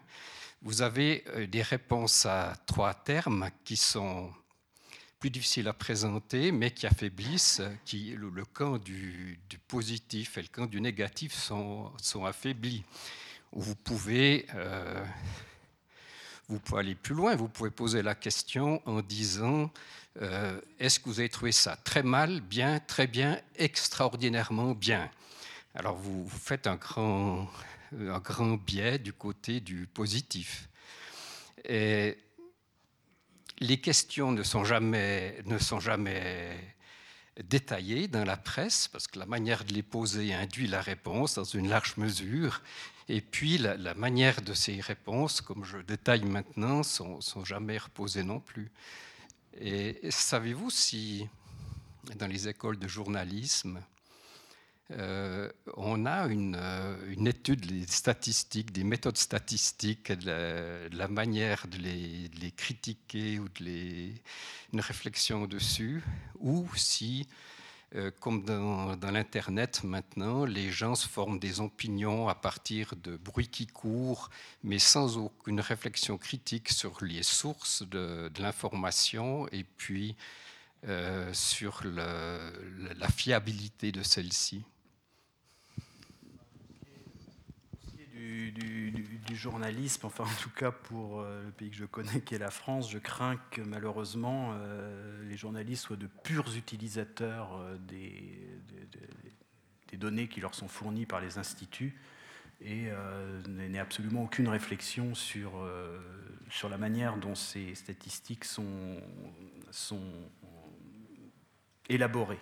vous avez des réponses à trois termes qui sont plus difficiles à présenter, mais qui affaiblissent, qui, le, camp du, positif et le camp du négatif sont, affaiblis. Vous pouvez, euh, vous pouvez aller plus loin, vous pouvez poser la question en disant euh, est-ce que vous avez trouvé ça très mal, bien, très bien, extraordinairement bien? Alors vous faites un grand, un grand biais du côté du positif. Et les questions ne sont jamais, ne sont jamais détaillées dans la presse, parce que la manière de les poser induit la réponse dans une large mesure. Et puis la, manière de ces réponses, comme je détaille maintenant, sont, sont jamais reposées non plus. Et savez-vous si dans les écoles de journalisme, euh, on a une, euh, une, étude des statistiques, des méthodes statistiques, la, manière de les, critiquer ou de les, une réflexion dessus, ou si, euh, comme dans, l'Internet maintenant, les gens se forment des opinions à partir de bruits qui courent, mais sans aucune réflexion critique sur les sources de, l'information et puis sur la fiabilité de celle-ci. Du, journalisme, enfin en tout cas pour euh, le pays que je connais qui est la France, je crains que malheureusement euh, les journalistes soient de purs utilisateurs euh, des, données qui leur sont fournies par les instituts et n'aient absolument aucune réflexion sur, sur la manière dont ces statistiques sont, sont élaborées.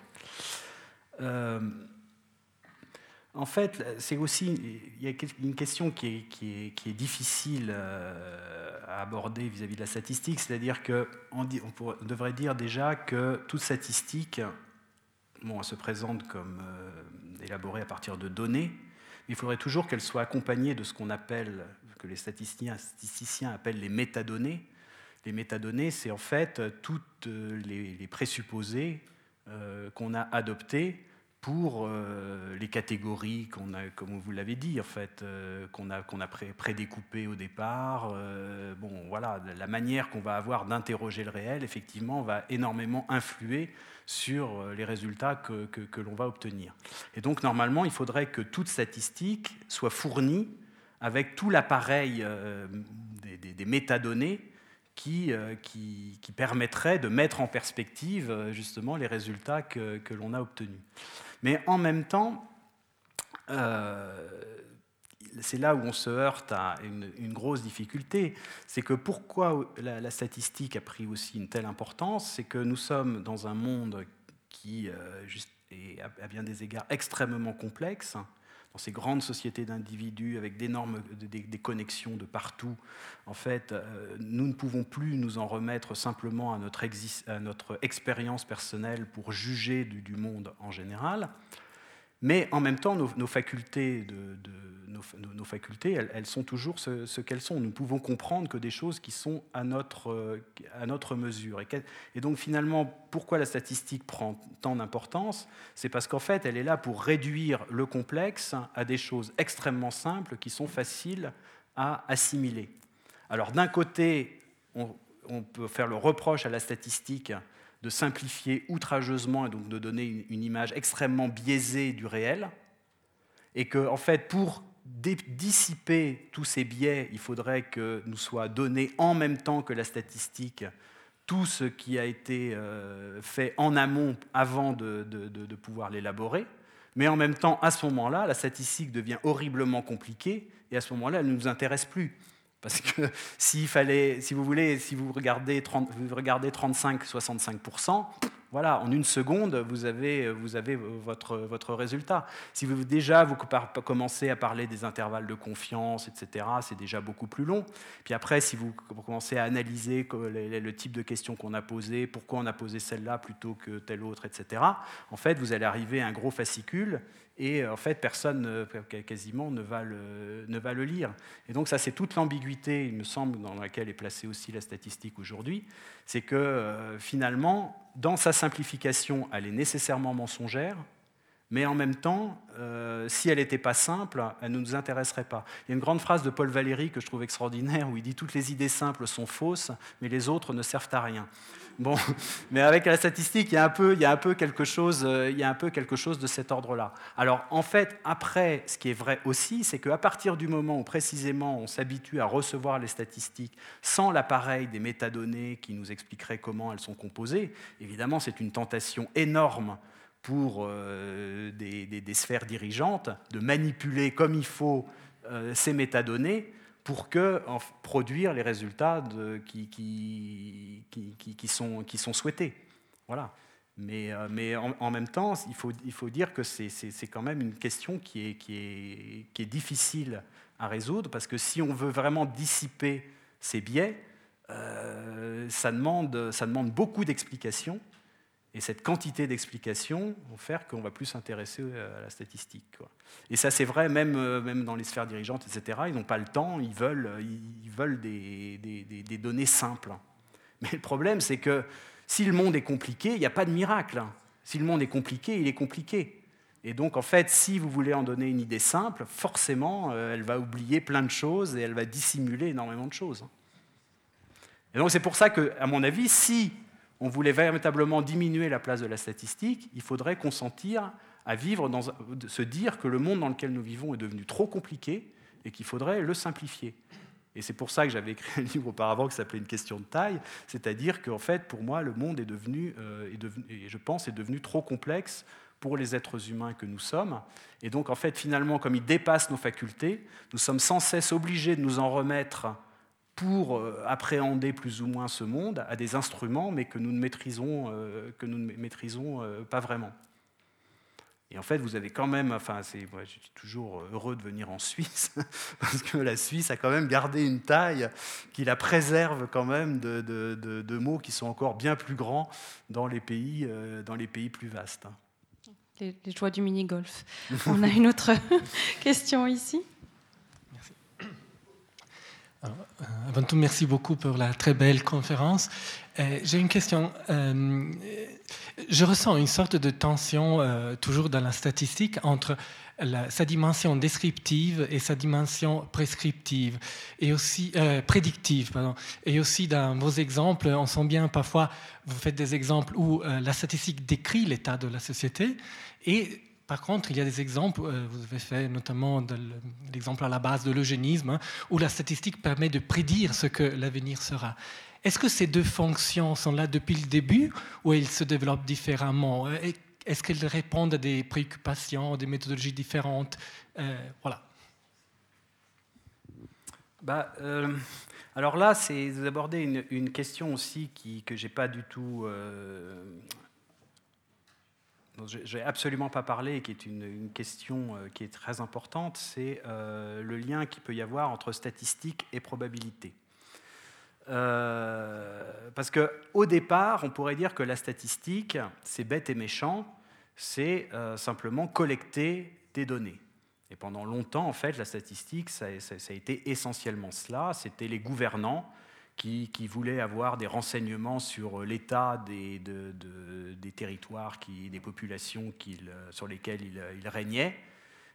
En fait, c'est aussi il y a une question qui est, difficile euh, à aborder vis-à-vis de la statistique, c'est-à-dire qu'on on devrait dire déjà que toute statistique, bon, se présente comme euh, élaborée à partir de données, mais il faudrait toujours qu'elle soit accompagnée de ce qu'on appelle, que les statisticiens, appellent les métadonnées. Les métadonnées, c'est en fait toutes les, présupposés euh, qu'on a adoptés pour euh, les catégories qu'on a, comme vous l'avez dit, en fait, euh, qu'on a, qu'on a prédécoupées au départ. Euh, bon, voilà, la manière qu'on va avoir d'interroger le réel, effectivement, va énormément influer sur les résultats que, l'on va obtenir. Et donc, normalement, il faudrait que toute statistique soit fournie avec tout l'appareil des, métadonnées qui, qui, permettrait de mettre en perspective justement les résultats que l'on a obtenus. Mais en même temps, euh, c'est là où on se heurte à une, grosse difficulté, c'est que pourquoi la, statistique a pris aussi une telle importance, c'est que nous sommes dans un monde qui euh, est à bien des égards extrêmement complexe, dans ces grandes sociétés d'individus avec d'énormes des, connexions de partout, en fait, euh, nous ne pouvons plus nous en remettre simplement à notre, à notre expérience personnelle pour juger du, monde en général. Mais en même temps, nos, facultés, elles, sont toujours ce, qu'elles sont. Nous pouvons comprendre que des choses qui sont à notre, notre mesure. Et, donc finalement, pourquoi la statistique prend tant d'importance? C'est parce qu'en fait, elle est là pour réduire le complexe à des choses extrêmement simples qui sont faciles à assimiler. Alors d'un côté, on peut faire le reproche à la statistique de simplifier outrageusement et donc de donner une image extrêmement biaisée du réel, et que, en fait, pour dissiper tous ces biais, il faudrait que nous soit donné en même temps que la statistique tout ce qui a été euh, fait en amont avant de, de pouvoir l'élaborer. Mais en même temps, à ce moment-là, la statistique devient horriblement compliquée et à ce moment-là, elle ne nous intéresse plus. Parce que s'il fallait, si vous voulez, si vous regardez, 30, vous regardez 35-65%, voilà, en une seconde, vous avez, votre résultat. Si vous déjà vous commencez à parler des intervalles de confiance, etc., c'est déjà beaucoup plus long. Puis après, si vous commencez à analyser le type de questions qu'on a posées, pourquoi on a posé celle-là plutôt que telle autre, etc., en fait, vous allez arriver à un gros fascicule et en fait, personne quasiment ne va, le, ne va le lire. Et donc ça, c'est toute l'ambiguïté, il me semble, dans laquelle est placée aussi la statistique aujourd'hui, c'est que euh, finalement, dans sa simplification, elle est nécessairement mensongère, mais en même temps, euh, si elle n'était pas simple, elle ne nous intéresserait pas. Il y a une grande phrase de Paul Valéry que je trouve extraordinaire, où il dit Toutes les idées simples sont fausses, mais les autres ne servent à rien. Bon, mais avec la statistique, il y a un peu, quelque chose, de cet ordre-là. Alors, en fait, après, ce qui est vrai aussi, c'est qu'à partir du moment où précisément on s'habitue à recevoir les statistiques sans l'appareil des métadonnées qui nous expliqueraient comment elles sont composées, évidemment, c'est une tentation énorme pour euh, des, sphères dirigeantes de manipuler comme il faut euh, ces métadonnées pour que, produire les résultats qui, qui, sont, qui sont souhaités. Voilà. Mais, euh, mais en, même temps, il faut, il faut dire que c'est quand même une question qui est, qui, est, qui est difficile à résoudre, parce que si on veut vraiment dissiper ces biais, euh, ça, demande, ça demande beaucoup d'explications et cette quantité d'explications vont faire qu'on va plus s'intéresser à la statistique. Et ça, c'est vrai même, euh, même dans les sphères dirigeantes, etc. Ils n'ont pas le temps, ils veulent, ils veulent des, des, des données simples. Mais le problème, c'est que si le monde est compliqué, il n'y a pas de miracle. Si le monde est compliqué, il est compliqué. Et donc, en fait, si vous voulez en donner une idée simple, forcément, euh, elle va oublier plein de choses et elle va dissimuler énormément de choses. Et donc, c'est pour ça que, à mon avis, si on voulait véritablement diminuer la place de la statistique, il faudrait consentir à vivre dans, se dire que le monde dans lequel nous vivons est devenu trop compliqué et qu'il faudrait le simplifier. Et c'est pour ça que j'avais écrit un livre auparavant qui s'appelait Une question de taille, c'est-à-dire qu'en fait, pour moi, le monde est devenu, euh, est devenu, et je pense, est devenu trop complexe pour les êtres humains que nous sommes. Et donc, en fait, finalement, comme il dépasse nos facultés, nous sommes sans cesse obligés de nous en remettre pour euh, appréhender plus ou moins ce monde à des instruments, mais que nous ne maîtrisons, euh, euh, pas vraiment. Et en fait, vous avez quand même, enfin, c'est, je suis toujours heureux de venir en Suisse, parce que la Suisse a quand même gardé une taille qui la préserve quand même de, mots qui sont encore bien plus grands dans les pays, dans les pays plus vastes. Les, les joies du mini-golf. On a une autre question ici. Euh, avant tout, merci beaucoup pour la très belle conférence. Euh, j'ai une question. Euh, je ressens une sorte de tension toujours dans la statistique entre sa dimension descriptive et sa dimension prescriptive et aussi prédictive. Et aussi dans vos exemples, on sent bien parfois, vous faites des exemples où la statistique décrit l'état de la société et par contre, il y a des exemples, euh, vous avez fait notamment l'exemple à la base de l'eugénisme, hein, où la statistique permet de prédire ce que l'avenir sera. Est-ce que ces deux fonctions sont là depuis le début ou elles se développent différemment? Euh, Est-ce qu'elles répondent à des préoccupations, des méthodologies différentes? Euh, Voilà. Bah, alors là, c'est vous abordez une, question aussi qui, que je n'ai pas du tout je n'ai absolument pas parlé et qui est une, question euh, qui est très importante, c'est euh, le lien qu'il peut y avoir entre statistique et probabilité. Euh, parce qu'au départ, on pourrait dire que la statistique, c'est bête et méchant, c'est simplement collecter des données. Et pendant longtemps, en fait, la statistique, ça a été essentiellement cela. C'était les gouvernants qui, voulait avoir des renseignements sur l'état des, des, territoires, qui, des populations sur lesquelles il, régnait.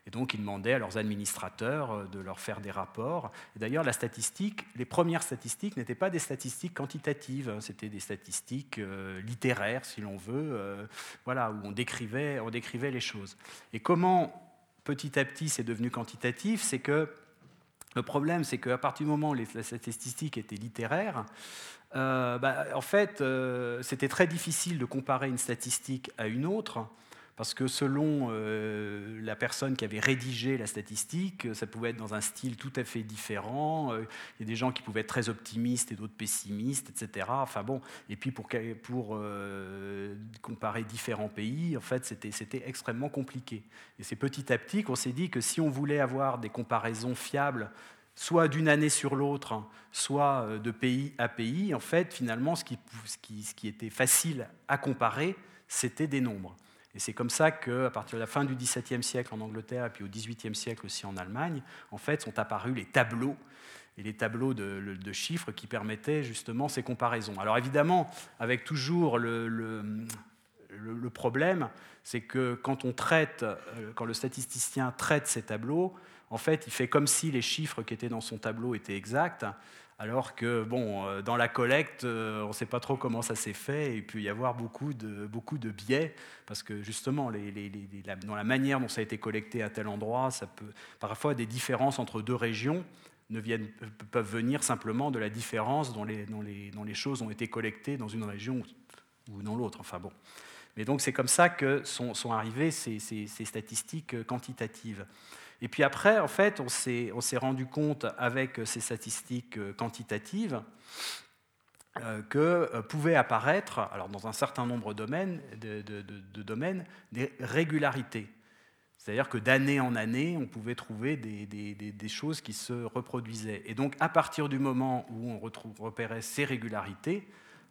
Et donc, ils demandaient à leurs administrateurs de leur faire des rapports. D'ailleurs, la statistique, les premières statistiques n'étaient pas des statistiques quantitatives, hein, c'était des statistiques euh, littéraires, si l'on veut, euh, voilà, où on décrivait, on décrivait les choses. Et comment, petit à petit, c'est devenu quantitatif C'est que le problème, c'est qu'à partir du moment où les, statistiques étaient littéraires, euh, bah, en fait, euh, c'était très difficile de comparer une statistique à une autre, parce que selon euh, la personne qui avait rédigé la statistique, ça pouvait être dans un style tout à fait différent. Euh, il y a des gens qui pouvaient être très optimistes et d'autres pessimistes, etc. Enfin bon, et puis pour, euh, comparer différents pays, en fait, c'était extrêmement compliqué. Et c'est petit à petit qu'on s'est dit que si on voulait avoir des comparaisons fiables soit d'une année sur l'autre, soit de pays à pays, en fait, finalement, ce qui était facile à comparer, c'était des nombres. Et c'est comme ça qu'à partir de la fin du XVIIe siècle en Angleterre et puis au XVIIIe siècle aussi en Allemagne, en fait, sont apparus les tableaux et les tableaux de, chiffres qui permettaient justement ces comparaisons. Alors évidemment, avec toujours le, problème, c'est que quand on traite, euh, quand le statisticien traite ces tableaux, en fait, il fait comme si les chiffres qui étaient dans son tableau étaient exacts, alors que bon, euh, dans la collecte, euh, on ne sait pas trop comment ça s'est fait, et il peut y avoir beaucoup de, beaucoup de biais, parce que justement, dans la manière dont ça a été collecté à tel endroit, ça peut, parfois des différences entre deux régions ne viennent, peuvent venir simplement de la différence dont les, choses ont été collectées dans une région ou dans l'autre. Enfin bon. Mais donc c'est comme ça que sont, sont arrivées ces, ces statistiques quantitatives. Et puis après, en fait, on s'est rendu compte avec ces statistiques euh, quantitatives euh, que euh, pouvaient apparaître, alors dans un certain nombre de domaines, de, domaines des régularités. C'est-à-dire que d'année en année, on pouvait trouver des, des, choses qui se reproduisaient. Et donc, à partir du moment où on repérait ces régularités,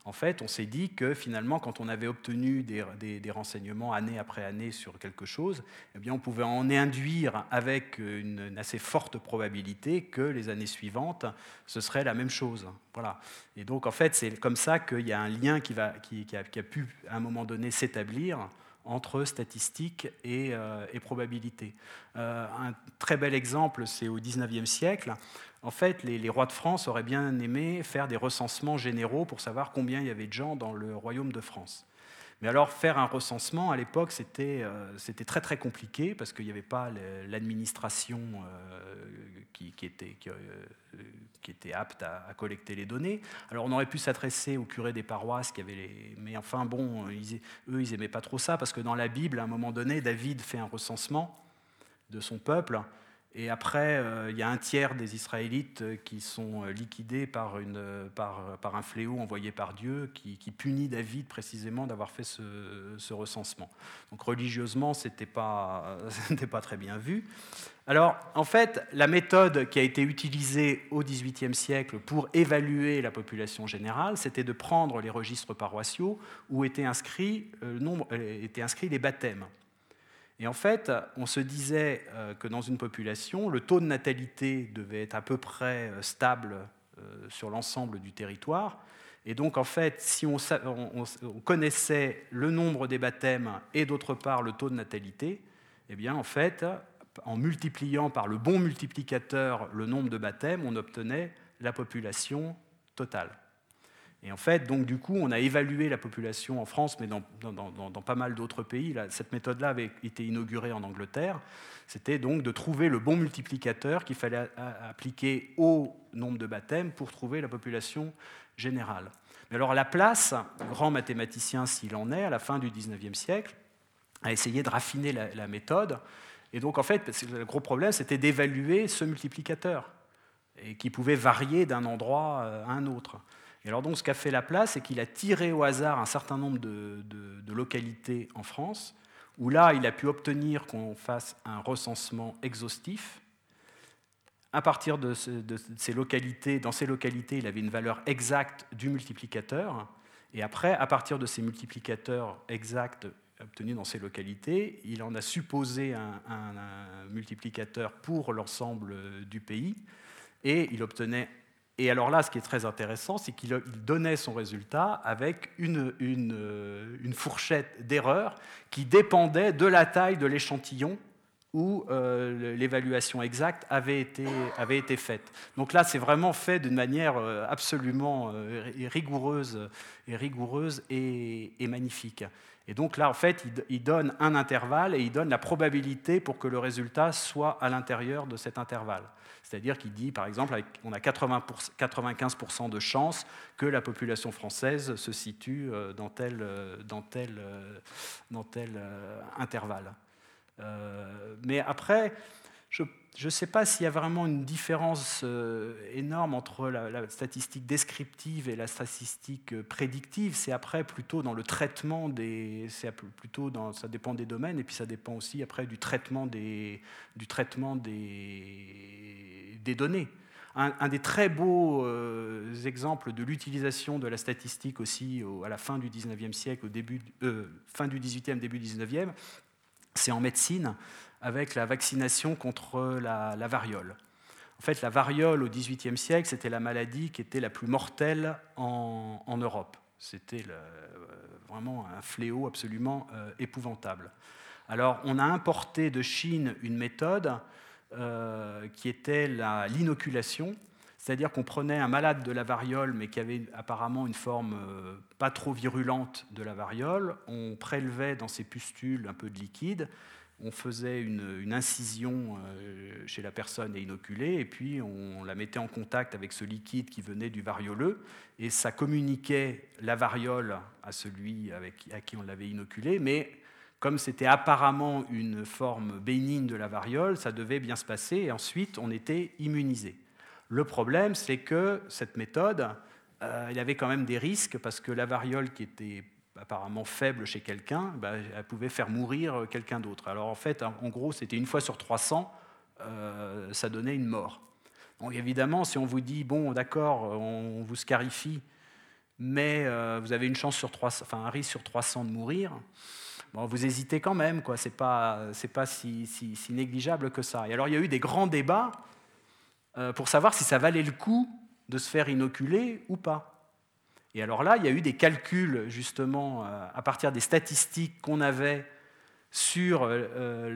en fait, on s'est dit que finalement, quand on avait obtenu des, renseignements année après année sur quelque chose, eh bien, on pouvait en induire avec une, assez forte probabilité que les années suivantes, ce serait la même chose. Voilà. Et donc, en fait, c'est comme ça qu'il y a un lien qui, va, qui, a, pu, à un moment donné, s'établir entre statistiques et, euh, probabilité. Euh, un très bel exemple, c'est au XIXe siècle en fait, les, rois de France auraient bien aimé faire des recensements généraux pour savoir combien il y avait de gens dans le royaume de France. Mais alors, faire un recensement, à l'époque, c'était euh, très très compliqué parce qu'il n'y avait pas l'administration euh, qui, était, euh, qui, était, apte à, collecter les données. Alors, on aurait pu s'adresser aux curés des paroisses qui avaient les... Mais enfin, bon, eux, ils n'aimaient pas trop ça parce que dans la Bible, à un moment donné, David fait un recensement de son peuple et après, euh, il y a un tiers des Israélites euh, qui sont euh, liquidés par, un fléau envoyé par Dieu qui, punit David précisément d'avoir fait ce, recensement. Donc religieusement, ce n'était pas, très bien vu. Alors, en fait, la méthode qui a été utilisée au XVIIIe siècle pour évaluer la population générale, c'était de prendre les registres paroissiaux où étaient inscrits les baptêmes. Et en fait, on se disait euh, que dans une population, le taux de natalité devait être à peu près euh, stable euh, sur l'ensemble du territoire. Et donc, en fait, si on, connaissait le nombre des baptêmes et d'autre part le taux de natalité, eh bien, en fait, en multipliant par le bon multiplicateur le nombre de baptêmes, on obtenait la population totale. Et en fait, donc du coup, on a évalué la population en France, mais dans, pas mal d'autres pays. cette méthode-là avait été inaugurée en Angleterre. C'était donc de trouver le bon multiplicateur qu'il fallait appliquer au nombre de baptêmes pour trouver la population générale. Mais alors Laplace, grand mathématicien s'il en est, à la fin du 19e siècle, a essayé de raffiner la, la méthode. Et donc en fait, le gros problème, c'était d'évaluer ce multiplicateur, et qui pouvait varier d'un endroit à un autre. Et alors donc ce qu'a fait Laplace, c'est qu'il a tiré au hasard un certain nombre de, localités en France, où là, il a pu obtenir qu'on fasse un recensement exhaustif. À partir de, ces localités, dans ces localités, il avait une valeur exacte du multiplicateur. Et après, à partir de ces multiplicateurs exacts obtenus dans ces localités, il en a supposé un multiplicateur pour l'ensemble du pays. Et il obtenait et alors là, ce qui est très intéressant, c'est qu'il donnait son résultat avec une, une, fourchette d'erreur qui dépendait de la taille de l'échantillon où euh, l'évaluation exacte avait été, faite. Donc là, c'est vraiment fait d'une manière euh, absolument euh, rigoureuse et, rigoureuse et, magnifique. Et donc là, en fait, il, donne un intervalle et il donne la probabilité pour que le résultat soit à l'intérieur de cet intervalle. C'est-à-dire qu'il dit, par exemple, on a 80 95% de chances que la population française se situe euh, dans tel, euh, dans tel, euh, dans tel intervalle. Mais après, je ne sais pas s'il y a vraiment une différence énorme entre la, statistique descriptive et la statistique prédictive. C'est après plutôt dans le traitement des. plutôt dans, ça dépend des domaines et puis ça dépend aussi après du traitement des, du traitement des, des données. Un, des très beaux euh, exemples de l'utilisation de la statistique aussi à la fin du 19e siècle, au début, fin du 18e, début du 19e, c'est en médecine avec la vaccination contre la, variole. En fait, la variole au XVIIIe siècle, c'était la maladie qui était la plus mortelle en, Europe. C'était vraiment un fléau absolument euh, épouvantable. Alors, on a importé de Chine une méthode euh, qui était l'inoculation, c'est-à-dire qu'on prenait un malade de la variole, mais qui avait apparemment une forme euh, pas trop virulente de la variole, on prélevait dans ses pustules un peu de liquide, on faisait une, incision euh, chez la personne et inoculée, et puis on la mettait en contact avec ce liquide qui venait du varioleux, et ça communiquait la variole à celui à qui on l'avait inoculé, mais comme c'était apparemment une forme bénigne de la variole, ça devait bien se passer, et ensuite on était immunisé. Le problème, c'est que cette méthode, euh, il y avait quand même des risques, parce que la variole qui était apparemment faible chez quelqu'un, bah, elle pouvait faire mourir quelqu'un d'autre. Alors en fait, en gros, c'était une fois sur 300, euh, ça donnait une mort. Donc évidemment, si on vous dit, bon, d'accord, on vous scarifie, mais euh, vous avez une chance sur 300, enfin un risque sur 300 de mourir, vous hésitez quand même, quoi. C'est pas, c'est pas si, négligeable que ça. Et alors il y a eu des grands débats euh, pour savoir si ça valait le coup de se faire inoculer ou pas. Et alors là, il y a eu des calculs, justement, euh, à partir des statistiques qu'on avait sur euh,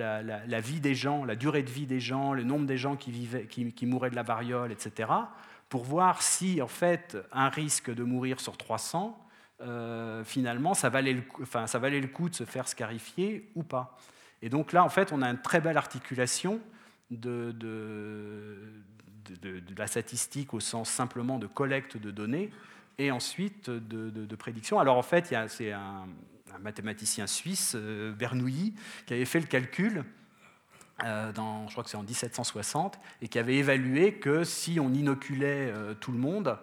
la, vie des gens, la durée de vie des gens, le nombre des gens qui, mouraient de la variole, etc., pour voir si, en fait, un risque de mourir sur 300, finalement, ça valait, le, enfin, ça valait le coup de se faire scarifier ou pas. Et donc là, en fait, on a une très belle articulation de, de, de la statistique au sens simplement de collecte de données et ensuite de, prédiction. Alors en fait, c'est un, mathématicien suisse, euh, Bernoulli, qui avait fait le calcul, euh, dans, je crois que c'est en 1760, et qui avait évalué que si on inoculait euh, tout le monde,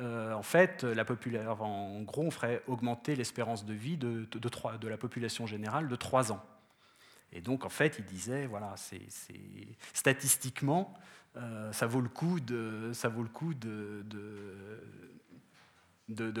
en fait, la population, en gros, on ferait augmenter l'espérance de vie de, la population générale de 3 ans. Et donc, en fait, il disait, voilà, c'est statistiquement, ça vaut le coup de, ça vaut le coup de,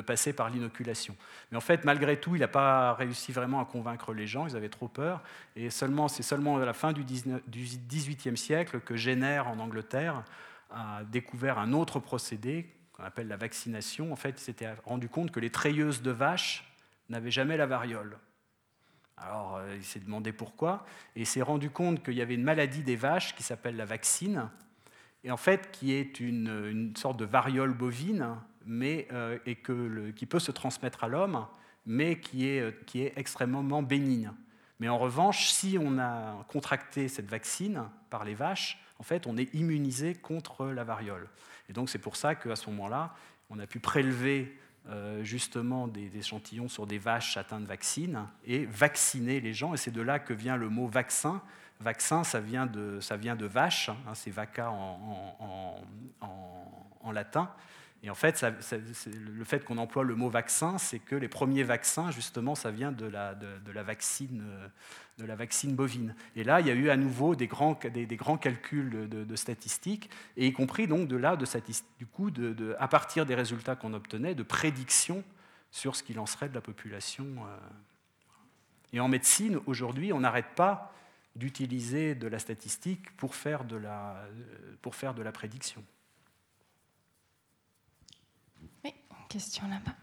passer par l'inoculation. Mais en fait, malgré tout, il n'a pas réussi vraiment à convaincre les gens, ils avaient trop peur. Et seulement, c'est seulement à la fin du, 19, du 18e siècle que Jenner, en Angleterre, a découvert un autre procédé qu'on appelle la vaccination. En fait, il s'était rendu compte que les treilleuses de vaches n'avaient jamais la variole. Alors, euh, il s'est demandé pourquoi, et il s'est rendu compte qu'il y avait une maladie des vaches qui s'appelle la vaccine, et en fait, qui est une, sorte de variole bovine mais, euh, et que qui peut se transmettre à l'homme, mais qui est, euh, qui est extrêmement bénigne. Mais en revanche, si on a contracté cette vaccine par les vaches, en fait, on est immunisé contre la variole. Et donc, c'est pour ça qu'à ce moment-là, on a pu prélever euh, justement des, échantillons sur des vaches atteintes de vaccine et vacciner les gens. Et c'est de là que vient le mot vaccin. Vaccin, ça vient de, ça vient de vache, hein, c'est vaca en, en, en latin. Et en fait, le fait qu'on emploie le mot vaccin, c'est que les premiers vaccins, justement, ça vient de la, de, la, vaccine, de la vaccine bovine. Et là, il y a eu à nouveau des grands, des, grands calculs de, statistiques, et y compris donc de là, de, du coup, de, à partir des résultats qu'on obtenait, de prédictions sur ce qu'il en serait de la population. Euh. Et en médecine, aujourd'hui, on n'arrête pas d'utiliser de la statistique pour faire de la, pour faire de la prédiction. Question là-bas.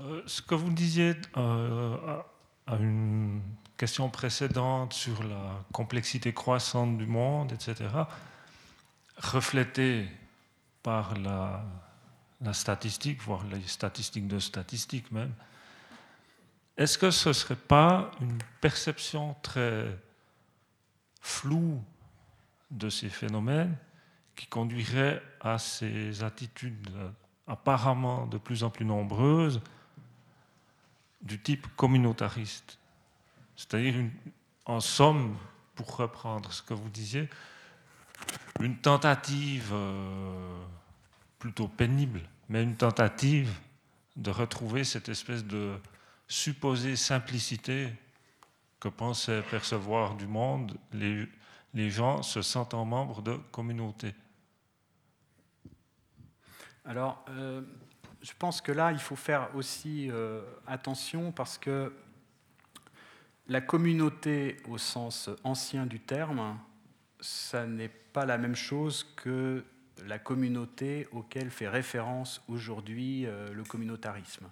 Euh, ce que vous disiez euh, à une question précédente sur la complexité croissante du monde, etc., reflété par la, la statistique, voire les statistiques de statistiques même, est-ce que ce ne serait pas une perception très floue de ces phénomènes qui conduirait à ces attitudes apparemment de plus en plus nombreuses du type communautariste. C'est-à-dire, en somme, pour reprendre ce que vous disiez, une tentative euh, plutôt pénible, mais une tentative de retrouver cette espèce de supposée simplicité que pensaient percevoir du monde les, les gens se sentant membres de communautés. Alors, euh, je pense que là, il faut faire aussi euh, attention parce que la communauté au sens ancien du terme, ça n'est pas la même chose que la communauté auquel fait référence aujourd'hui euh, le communautarisme.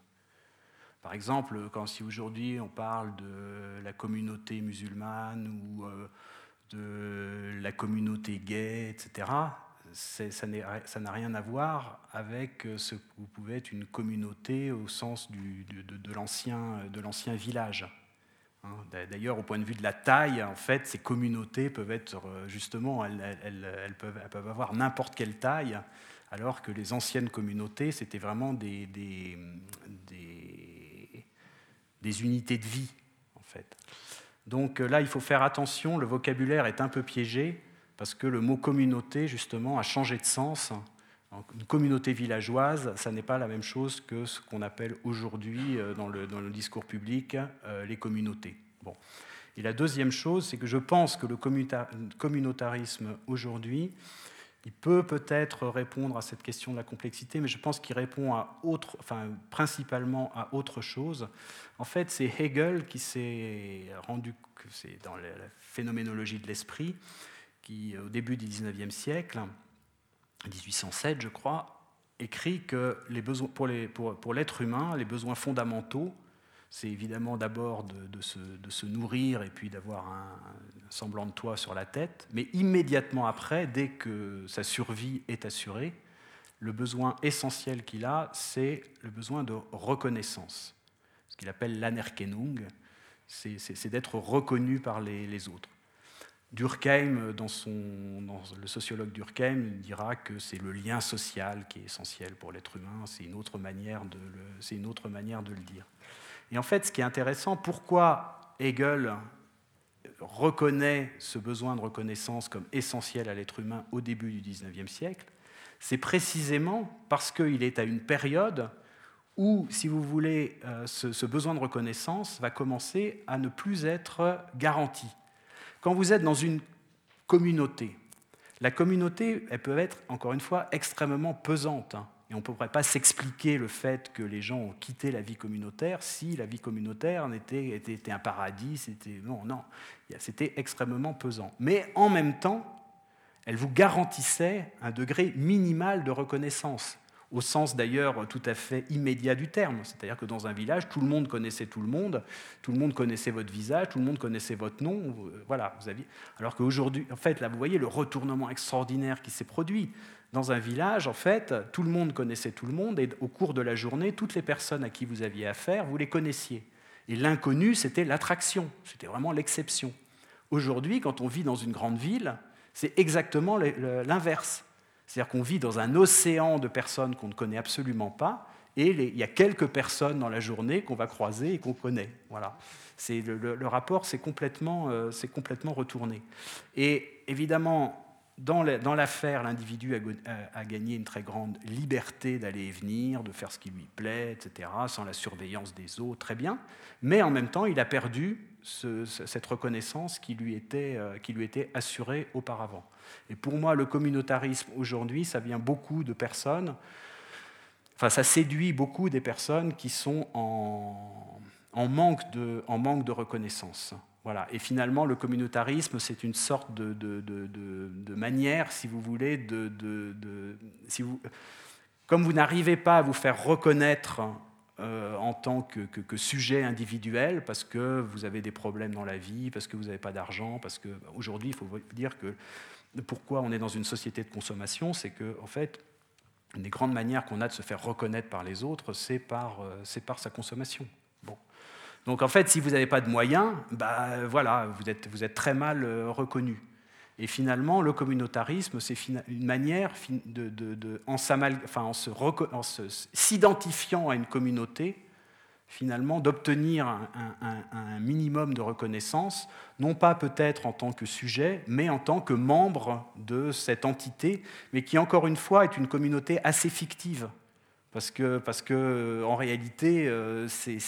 Par exemple, quand si aujourd'hui on parle de la communauté musulmane ou euh, de la communauté gay, etc., ça n'a rien à voir avec ce que vous pouvez être une communauté au sens du, de, de l'ancien village. Hein, d'ailleurs, au point de vue de la taille, en fait, ces communautés peuvent être euh, justement, elles, peuvent, avoir n'importe quelle taille, alors que les anciennes communautés, c'était vraiment des unités de vie, en fait. Donc euh, là, il faut faire attention, le vocabulaire est un peu piégé, parce que le mot communauté, justement, a changé de sens. Une communauté villageoise, ça n'est pas la même chose que ce qu'on appelle aujourd'hui euh, dans le, dans le, discours public euh, les communautés. Bon. Et la deuxième chose, c'est que je pense que le communautarisme aujourd'hui, il peut peut-être répondre à cette question de la complexité, mais je pense qu'il répond à autre, enfin, principalement à autre chose. En fait, c'est Hegel qui s'est rendu, c'est dans la phénoménologie de l'esprit, qui, au début du 19e siècle, 1807 je crois, écrit que pour l'être humain, les besoins fondamentaux, c'est évidemment d'abord de, se, nourrir et puis d'avoir un, semblant de toit sur la tête, mais immédiatement après, dès que sa survie est assurée, le besoin essentiel qu'il a, c'est le besoin de reconnaissance, ce qu'il appelle l'anerkennung, c'est d'être reconnu par les, les, autres. Durkheim, dans, son, dans le sociologue Durkheim, dira que c'est le lien social qui est essentiel pour l'être humain, c'est une, autre manière de le, une autre manière de le dire. Et en fait, ce qui est intéressant, pourquoi Hegel reconnaît ce besoin de reconnaissance comme essentiel à l'être humain au début du XIXe siècle, c'est précisément parce qu'il est à une période où, si vous voulez, euh, ce, besoin de reconnaissance va commencer à ne plus être garanti. Quand vous êtes dans une communauté, la communauté, elle peut être, encore une fois, extrêmement pesante. Et on ne pourrait pas s'expliquer le fait que les gens ont quitté la vie communautaire si la vie communautaire était, était, un paradis. C'était non, non, c'était extrêmement pesant. Mais en même temps, elle vous garantissait un degré minimal de reconnaissance, au sens d'ailleurs tout à fait immédiat du terme. C'est-à-dire que dans un village, tout le monde connaissait tout le monde, tout le monde connaissait votre visage, tout le monde connaissait votre nom. Voilà, vous aviez. Alors qu'aujourd'hui, en fait, là, vous voyez le retournement extraordinaire qui s'est produit dans un village, en fait, tout le monde connaissait tout le monde et au cours de la journée, toutes les personnes à qui vous aviez affaire, vous les connaissiez. Et l'inconnu, c'était l'attraction, c'était vraiment l'exception. Aujourd'hui, quand on vit dans une grande ville, c'est exactement l'inverse. C'est-à-dire qu'on vit dans un océan de personnes qu'on ne connaît absolument pas, et il y a quelques personnes dans la journée qu'on va croiser et qu'on connaît. Voilà. Le, le, rapport s'est complètement, euh, complètement retourné. Et évidemment, dans l'affaire, l'individu a, gagné une très grande liberté d'aller et venir, de faire ce qui lui plaît, etc., sans la surveillance des autres, très bien. Mais en même temps, il a perdu cette reconnaissance qui lui, était, euh, qui lui était assurée auparavant. Et pour moi, le communautarisme aujourd'hui, ça vient beaucoup de personnes, enfin, ça séduit beaucoup des personnes qui sont en manque de reconnaissance. Voilà. Et finalement, le communautarisme, c'est une sorte de, manière, si vous voulez, de, si vous, comme vous n'arrivez pas à vous faire reconnaître euh, en tant que, sujet individuel, parce que vous avez des problèmes dans la vie, parce que vous n'avez pas d'argent, parce que aujourd'hui, il faut dire que pourquoi on est dans une société de consommation, c'est que en fait, une des grandes manières qu'on a de se faire reconnaître par les autres, c'est par, par sa consommation. Donc en fait, si vous n'avez pas de moyens, bah, voilà, vous êtes, très mal reconnu. Et finalement, le communautarisme, c'est une manière, de, de, en s'identifiant à une communauté, finalement, d'obtenir un, minimum de reconnaissance, non pas peut-être en tant que sujet, mais en tant que membre de cette entité, mais qui, encore une fois, est une communauté assez fictive. Parce que, parce que en réalité, euh, c'est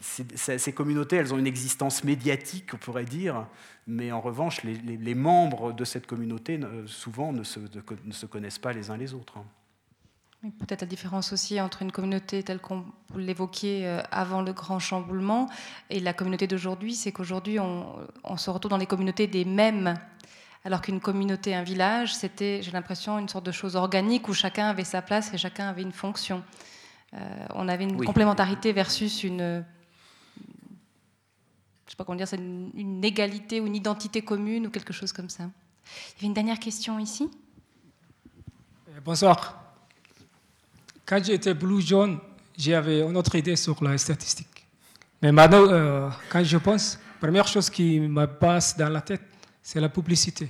ces communautés, elles ont une existence médiatique, on pourrait dire, mais en revanche, les, membres de cette communauté, souvent, ne se, connaissent pas les uns les autres. Peut-être la différence aussi entre une communauté telle qu'on l'évoquait euh, avant le grand chamboulement et la communauté d'aujourd'hui, c'est qu'aujourd'hui, on, se retrouve dans les communautés des mêmes alors qu'une communauté, un village, c'était, j'ai l'impression, une sorte de chose organique où chacun avait sa place et chacun avait une fonction. Euh, on avait une complémentarité versus une, je sais pas comment dire, c'est une, égalité ou une identité commune ou quelque chose comme ça. Il y avait une dernière question ici? Euh, bonsoir. Quand j'étais blue jaune, j'avais une autre idée sur la statistique. Mais maintenant, euh, quand je pense, la première chose qui me passe dans la tête, c'est la publicité.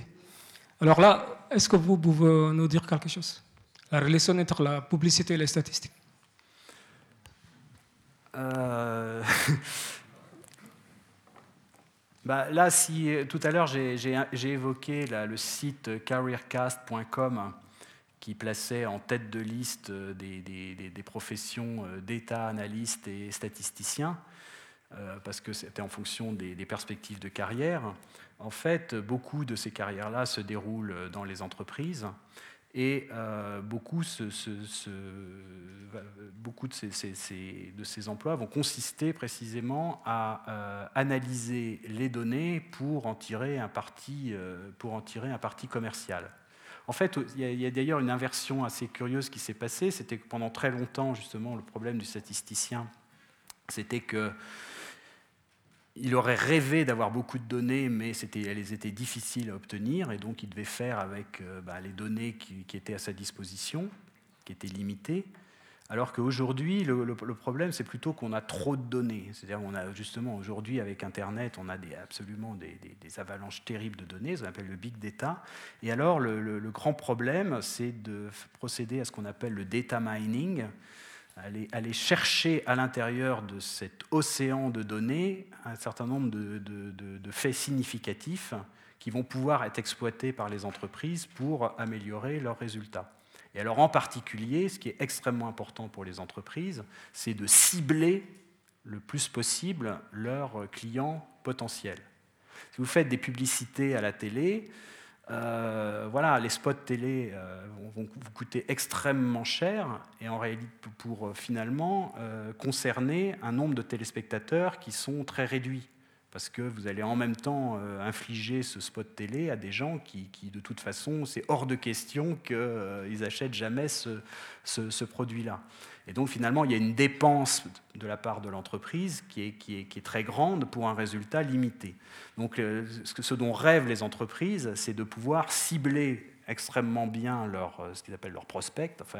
Alors là, est-ce que vous pouvez nous dire quelque chose? La relation entre la publicité et les statistiques euh, bah, là, tout à l'heure j'ai évoqué le site careercast.com qui plaçait en tête de liste des, des, professions euh, d'état, analystes et statisticiens, euh, parce que c'était en fonction des, perspectives de carrière. En fait, beaucoup de ces carrières-là se déroulent dans les entreprises. Et beaucoup, de, ces, emplois vont consister précisément à euh, analyser les données pour en tirer un parti, euh, pour en tirer un parti commercial. En fait, il y a, a d'ailleurs une inversion assez curieuse qui s'est passée. C'était que pendant très longtemps, justement, le problème du statisticien, c'était que il aurait rêvé d'avoir beaucoup de données, mais elles étaient difficiles à obtenir, et donc il devait faire avec euh, bah, les données qui, étaient à sa disposition, qui étaient limitées. Alors qu'aujourd'hui, le, problème, c'est plutôt qu'on a trop de données. C'est-à-dire qu'on a justement aujourd'hui, avec Internet, on a des, absolument des, avalanches terribles de données, ce qu'on appelle le big data. Et alors, le grand problème, c'est de procéder à ce qu'on appelle le data mining, aller, chercher à l'intérieur de cet océan de données un certain nombre de, faits significatifs qui vont pouvoir être exploités par les entreprises pour améliorer leurs résultats. Et alors en particulier, ce qui est extrêmement important pour les entreprises, c'est de cibler le plus possible leurs clients potentiels. Si vous faites des publicités à la télé, euh, voilà, les spots télé euh, vont, vous coûter extrêmement cher et en réalité pour, euh, finalement concerner un nombre de téléspectateurs qui sont très réduits. Parce que vous allez en même temps infliger ce spot télé à des gens qui, de toute façon, c'est hors de question qu'ils achètent jamais ce, ce produit-là. Et donc finalement, il y a une dépense de la part de l'entreprise qui est, très grande pour un résultat limité. Donc euh, ce dont rêvent les entreprises, c'est de pouvoir cibler extrêmement bien leur, euh, ce qu'ils appellent leurs prospects, enfin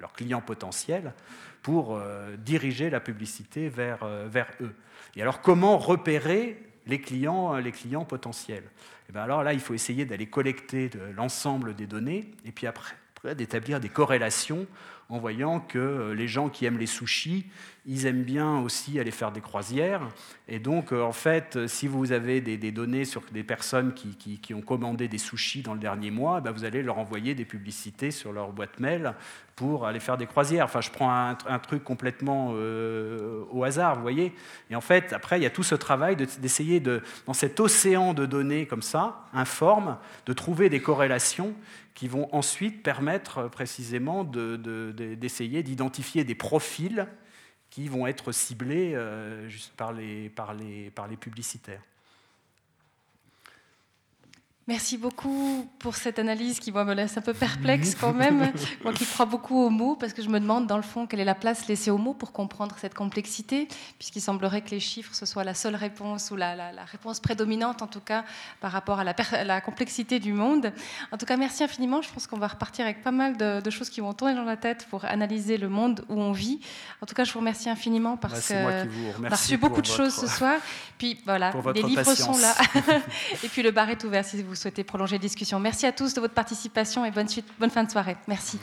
leurs clients potentiels, pour euh, diriger la publicité vers, vers eux. Et alors comment repérer les clients, les clients potentiels? Et eh bien Alors là, il faut essayer d'aller collecter l'ensemble des données, et puis après d'établir des corrélations en voyant que euh, les gens qui aiment les sushis, ils aiment bien aussi aller faire des croisières. Et donc, euh, en fait, euh, si vous avez des, données sur des personnes qui, ont commandé des sushis dans le dernier mois, bah, vous allez leur envoyer des publicités sur leur boîte mail pour aller faire des croisières. Enfin, je prends un, truc complètement au hasard, vous voyez. Et en fait, après, il y a tout ce travail d'essayer, de, dans cet océan de données comme ça, informe, de trouver des corrélations qui vont ensuite permettre précisément d'essayer d'identifier des profils qui vont être ciblés euh, par les publicitaires. Merci beaucoup pour cette analyse qui moi, me laisse un peu perplexe quand même. moi qui crois beaucoup aux mots, parce que je me demande dans le fond quelle est la place laissée aux mots pour comprendre cette complexité, puisqu'il semblerait que les chiffres ce soit la seule réponse ou la, réponse prédominante en tout cas par rapport à la, complexité du monde. En tout cas, merci infiniment. Je pense qu'on va repartir avec pas mal de, choses qui vont tourner dans la tête pour analyser le monde où on vit. En tout cas, je vous remercie infiniment parce bah, que a reçu beaucoup de choses ce soir. Puis voilà, les livres sont là. Et puis le bar est ouvert si vous souhaitez prolonger la discussion. Merci à tous de votre participation et bonne, suite, bonne fin de soirée. Merci.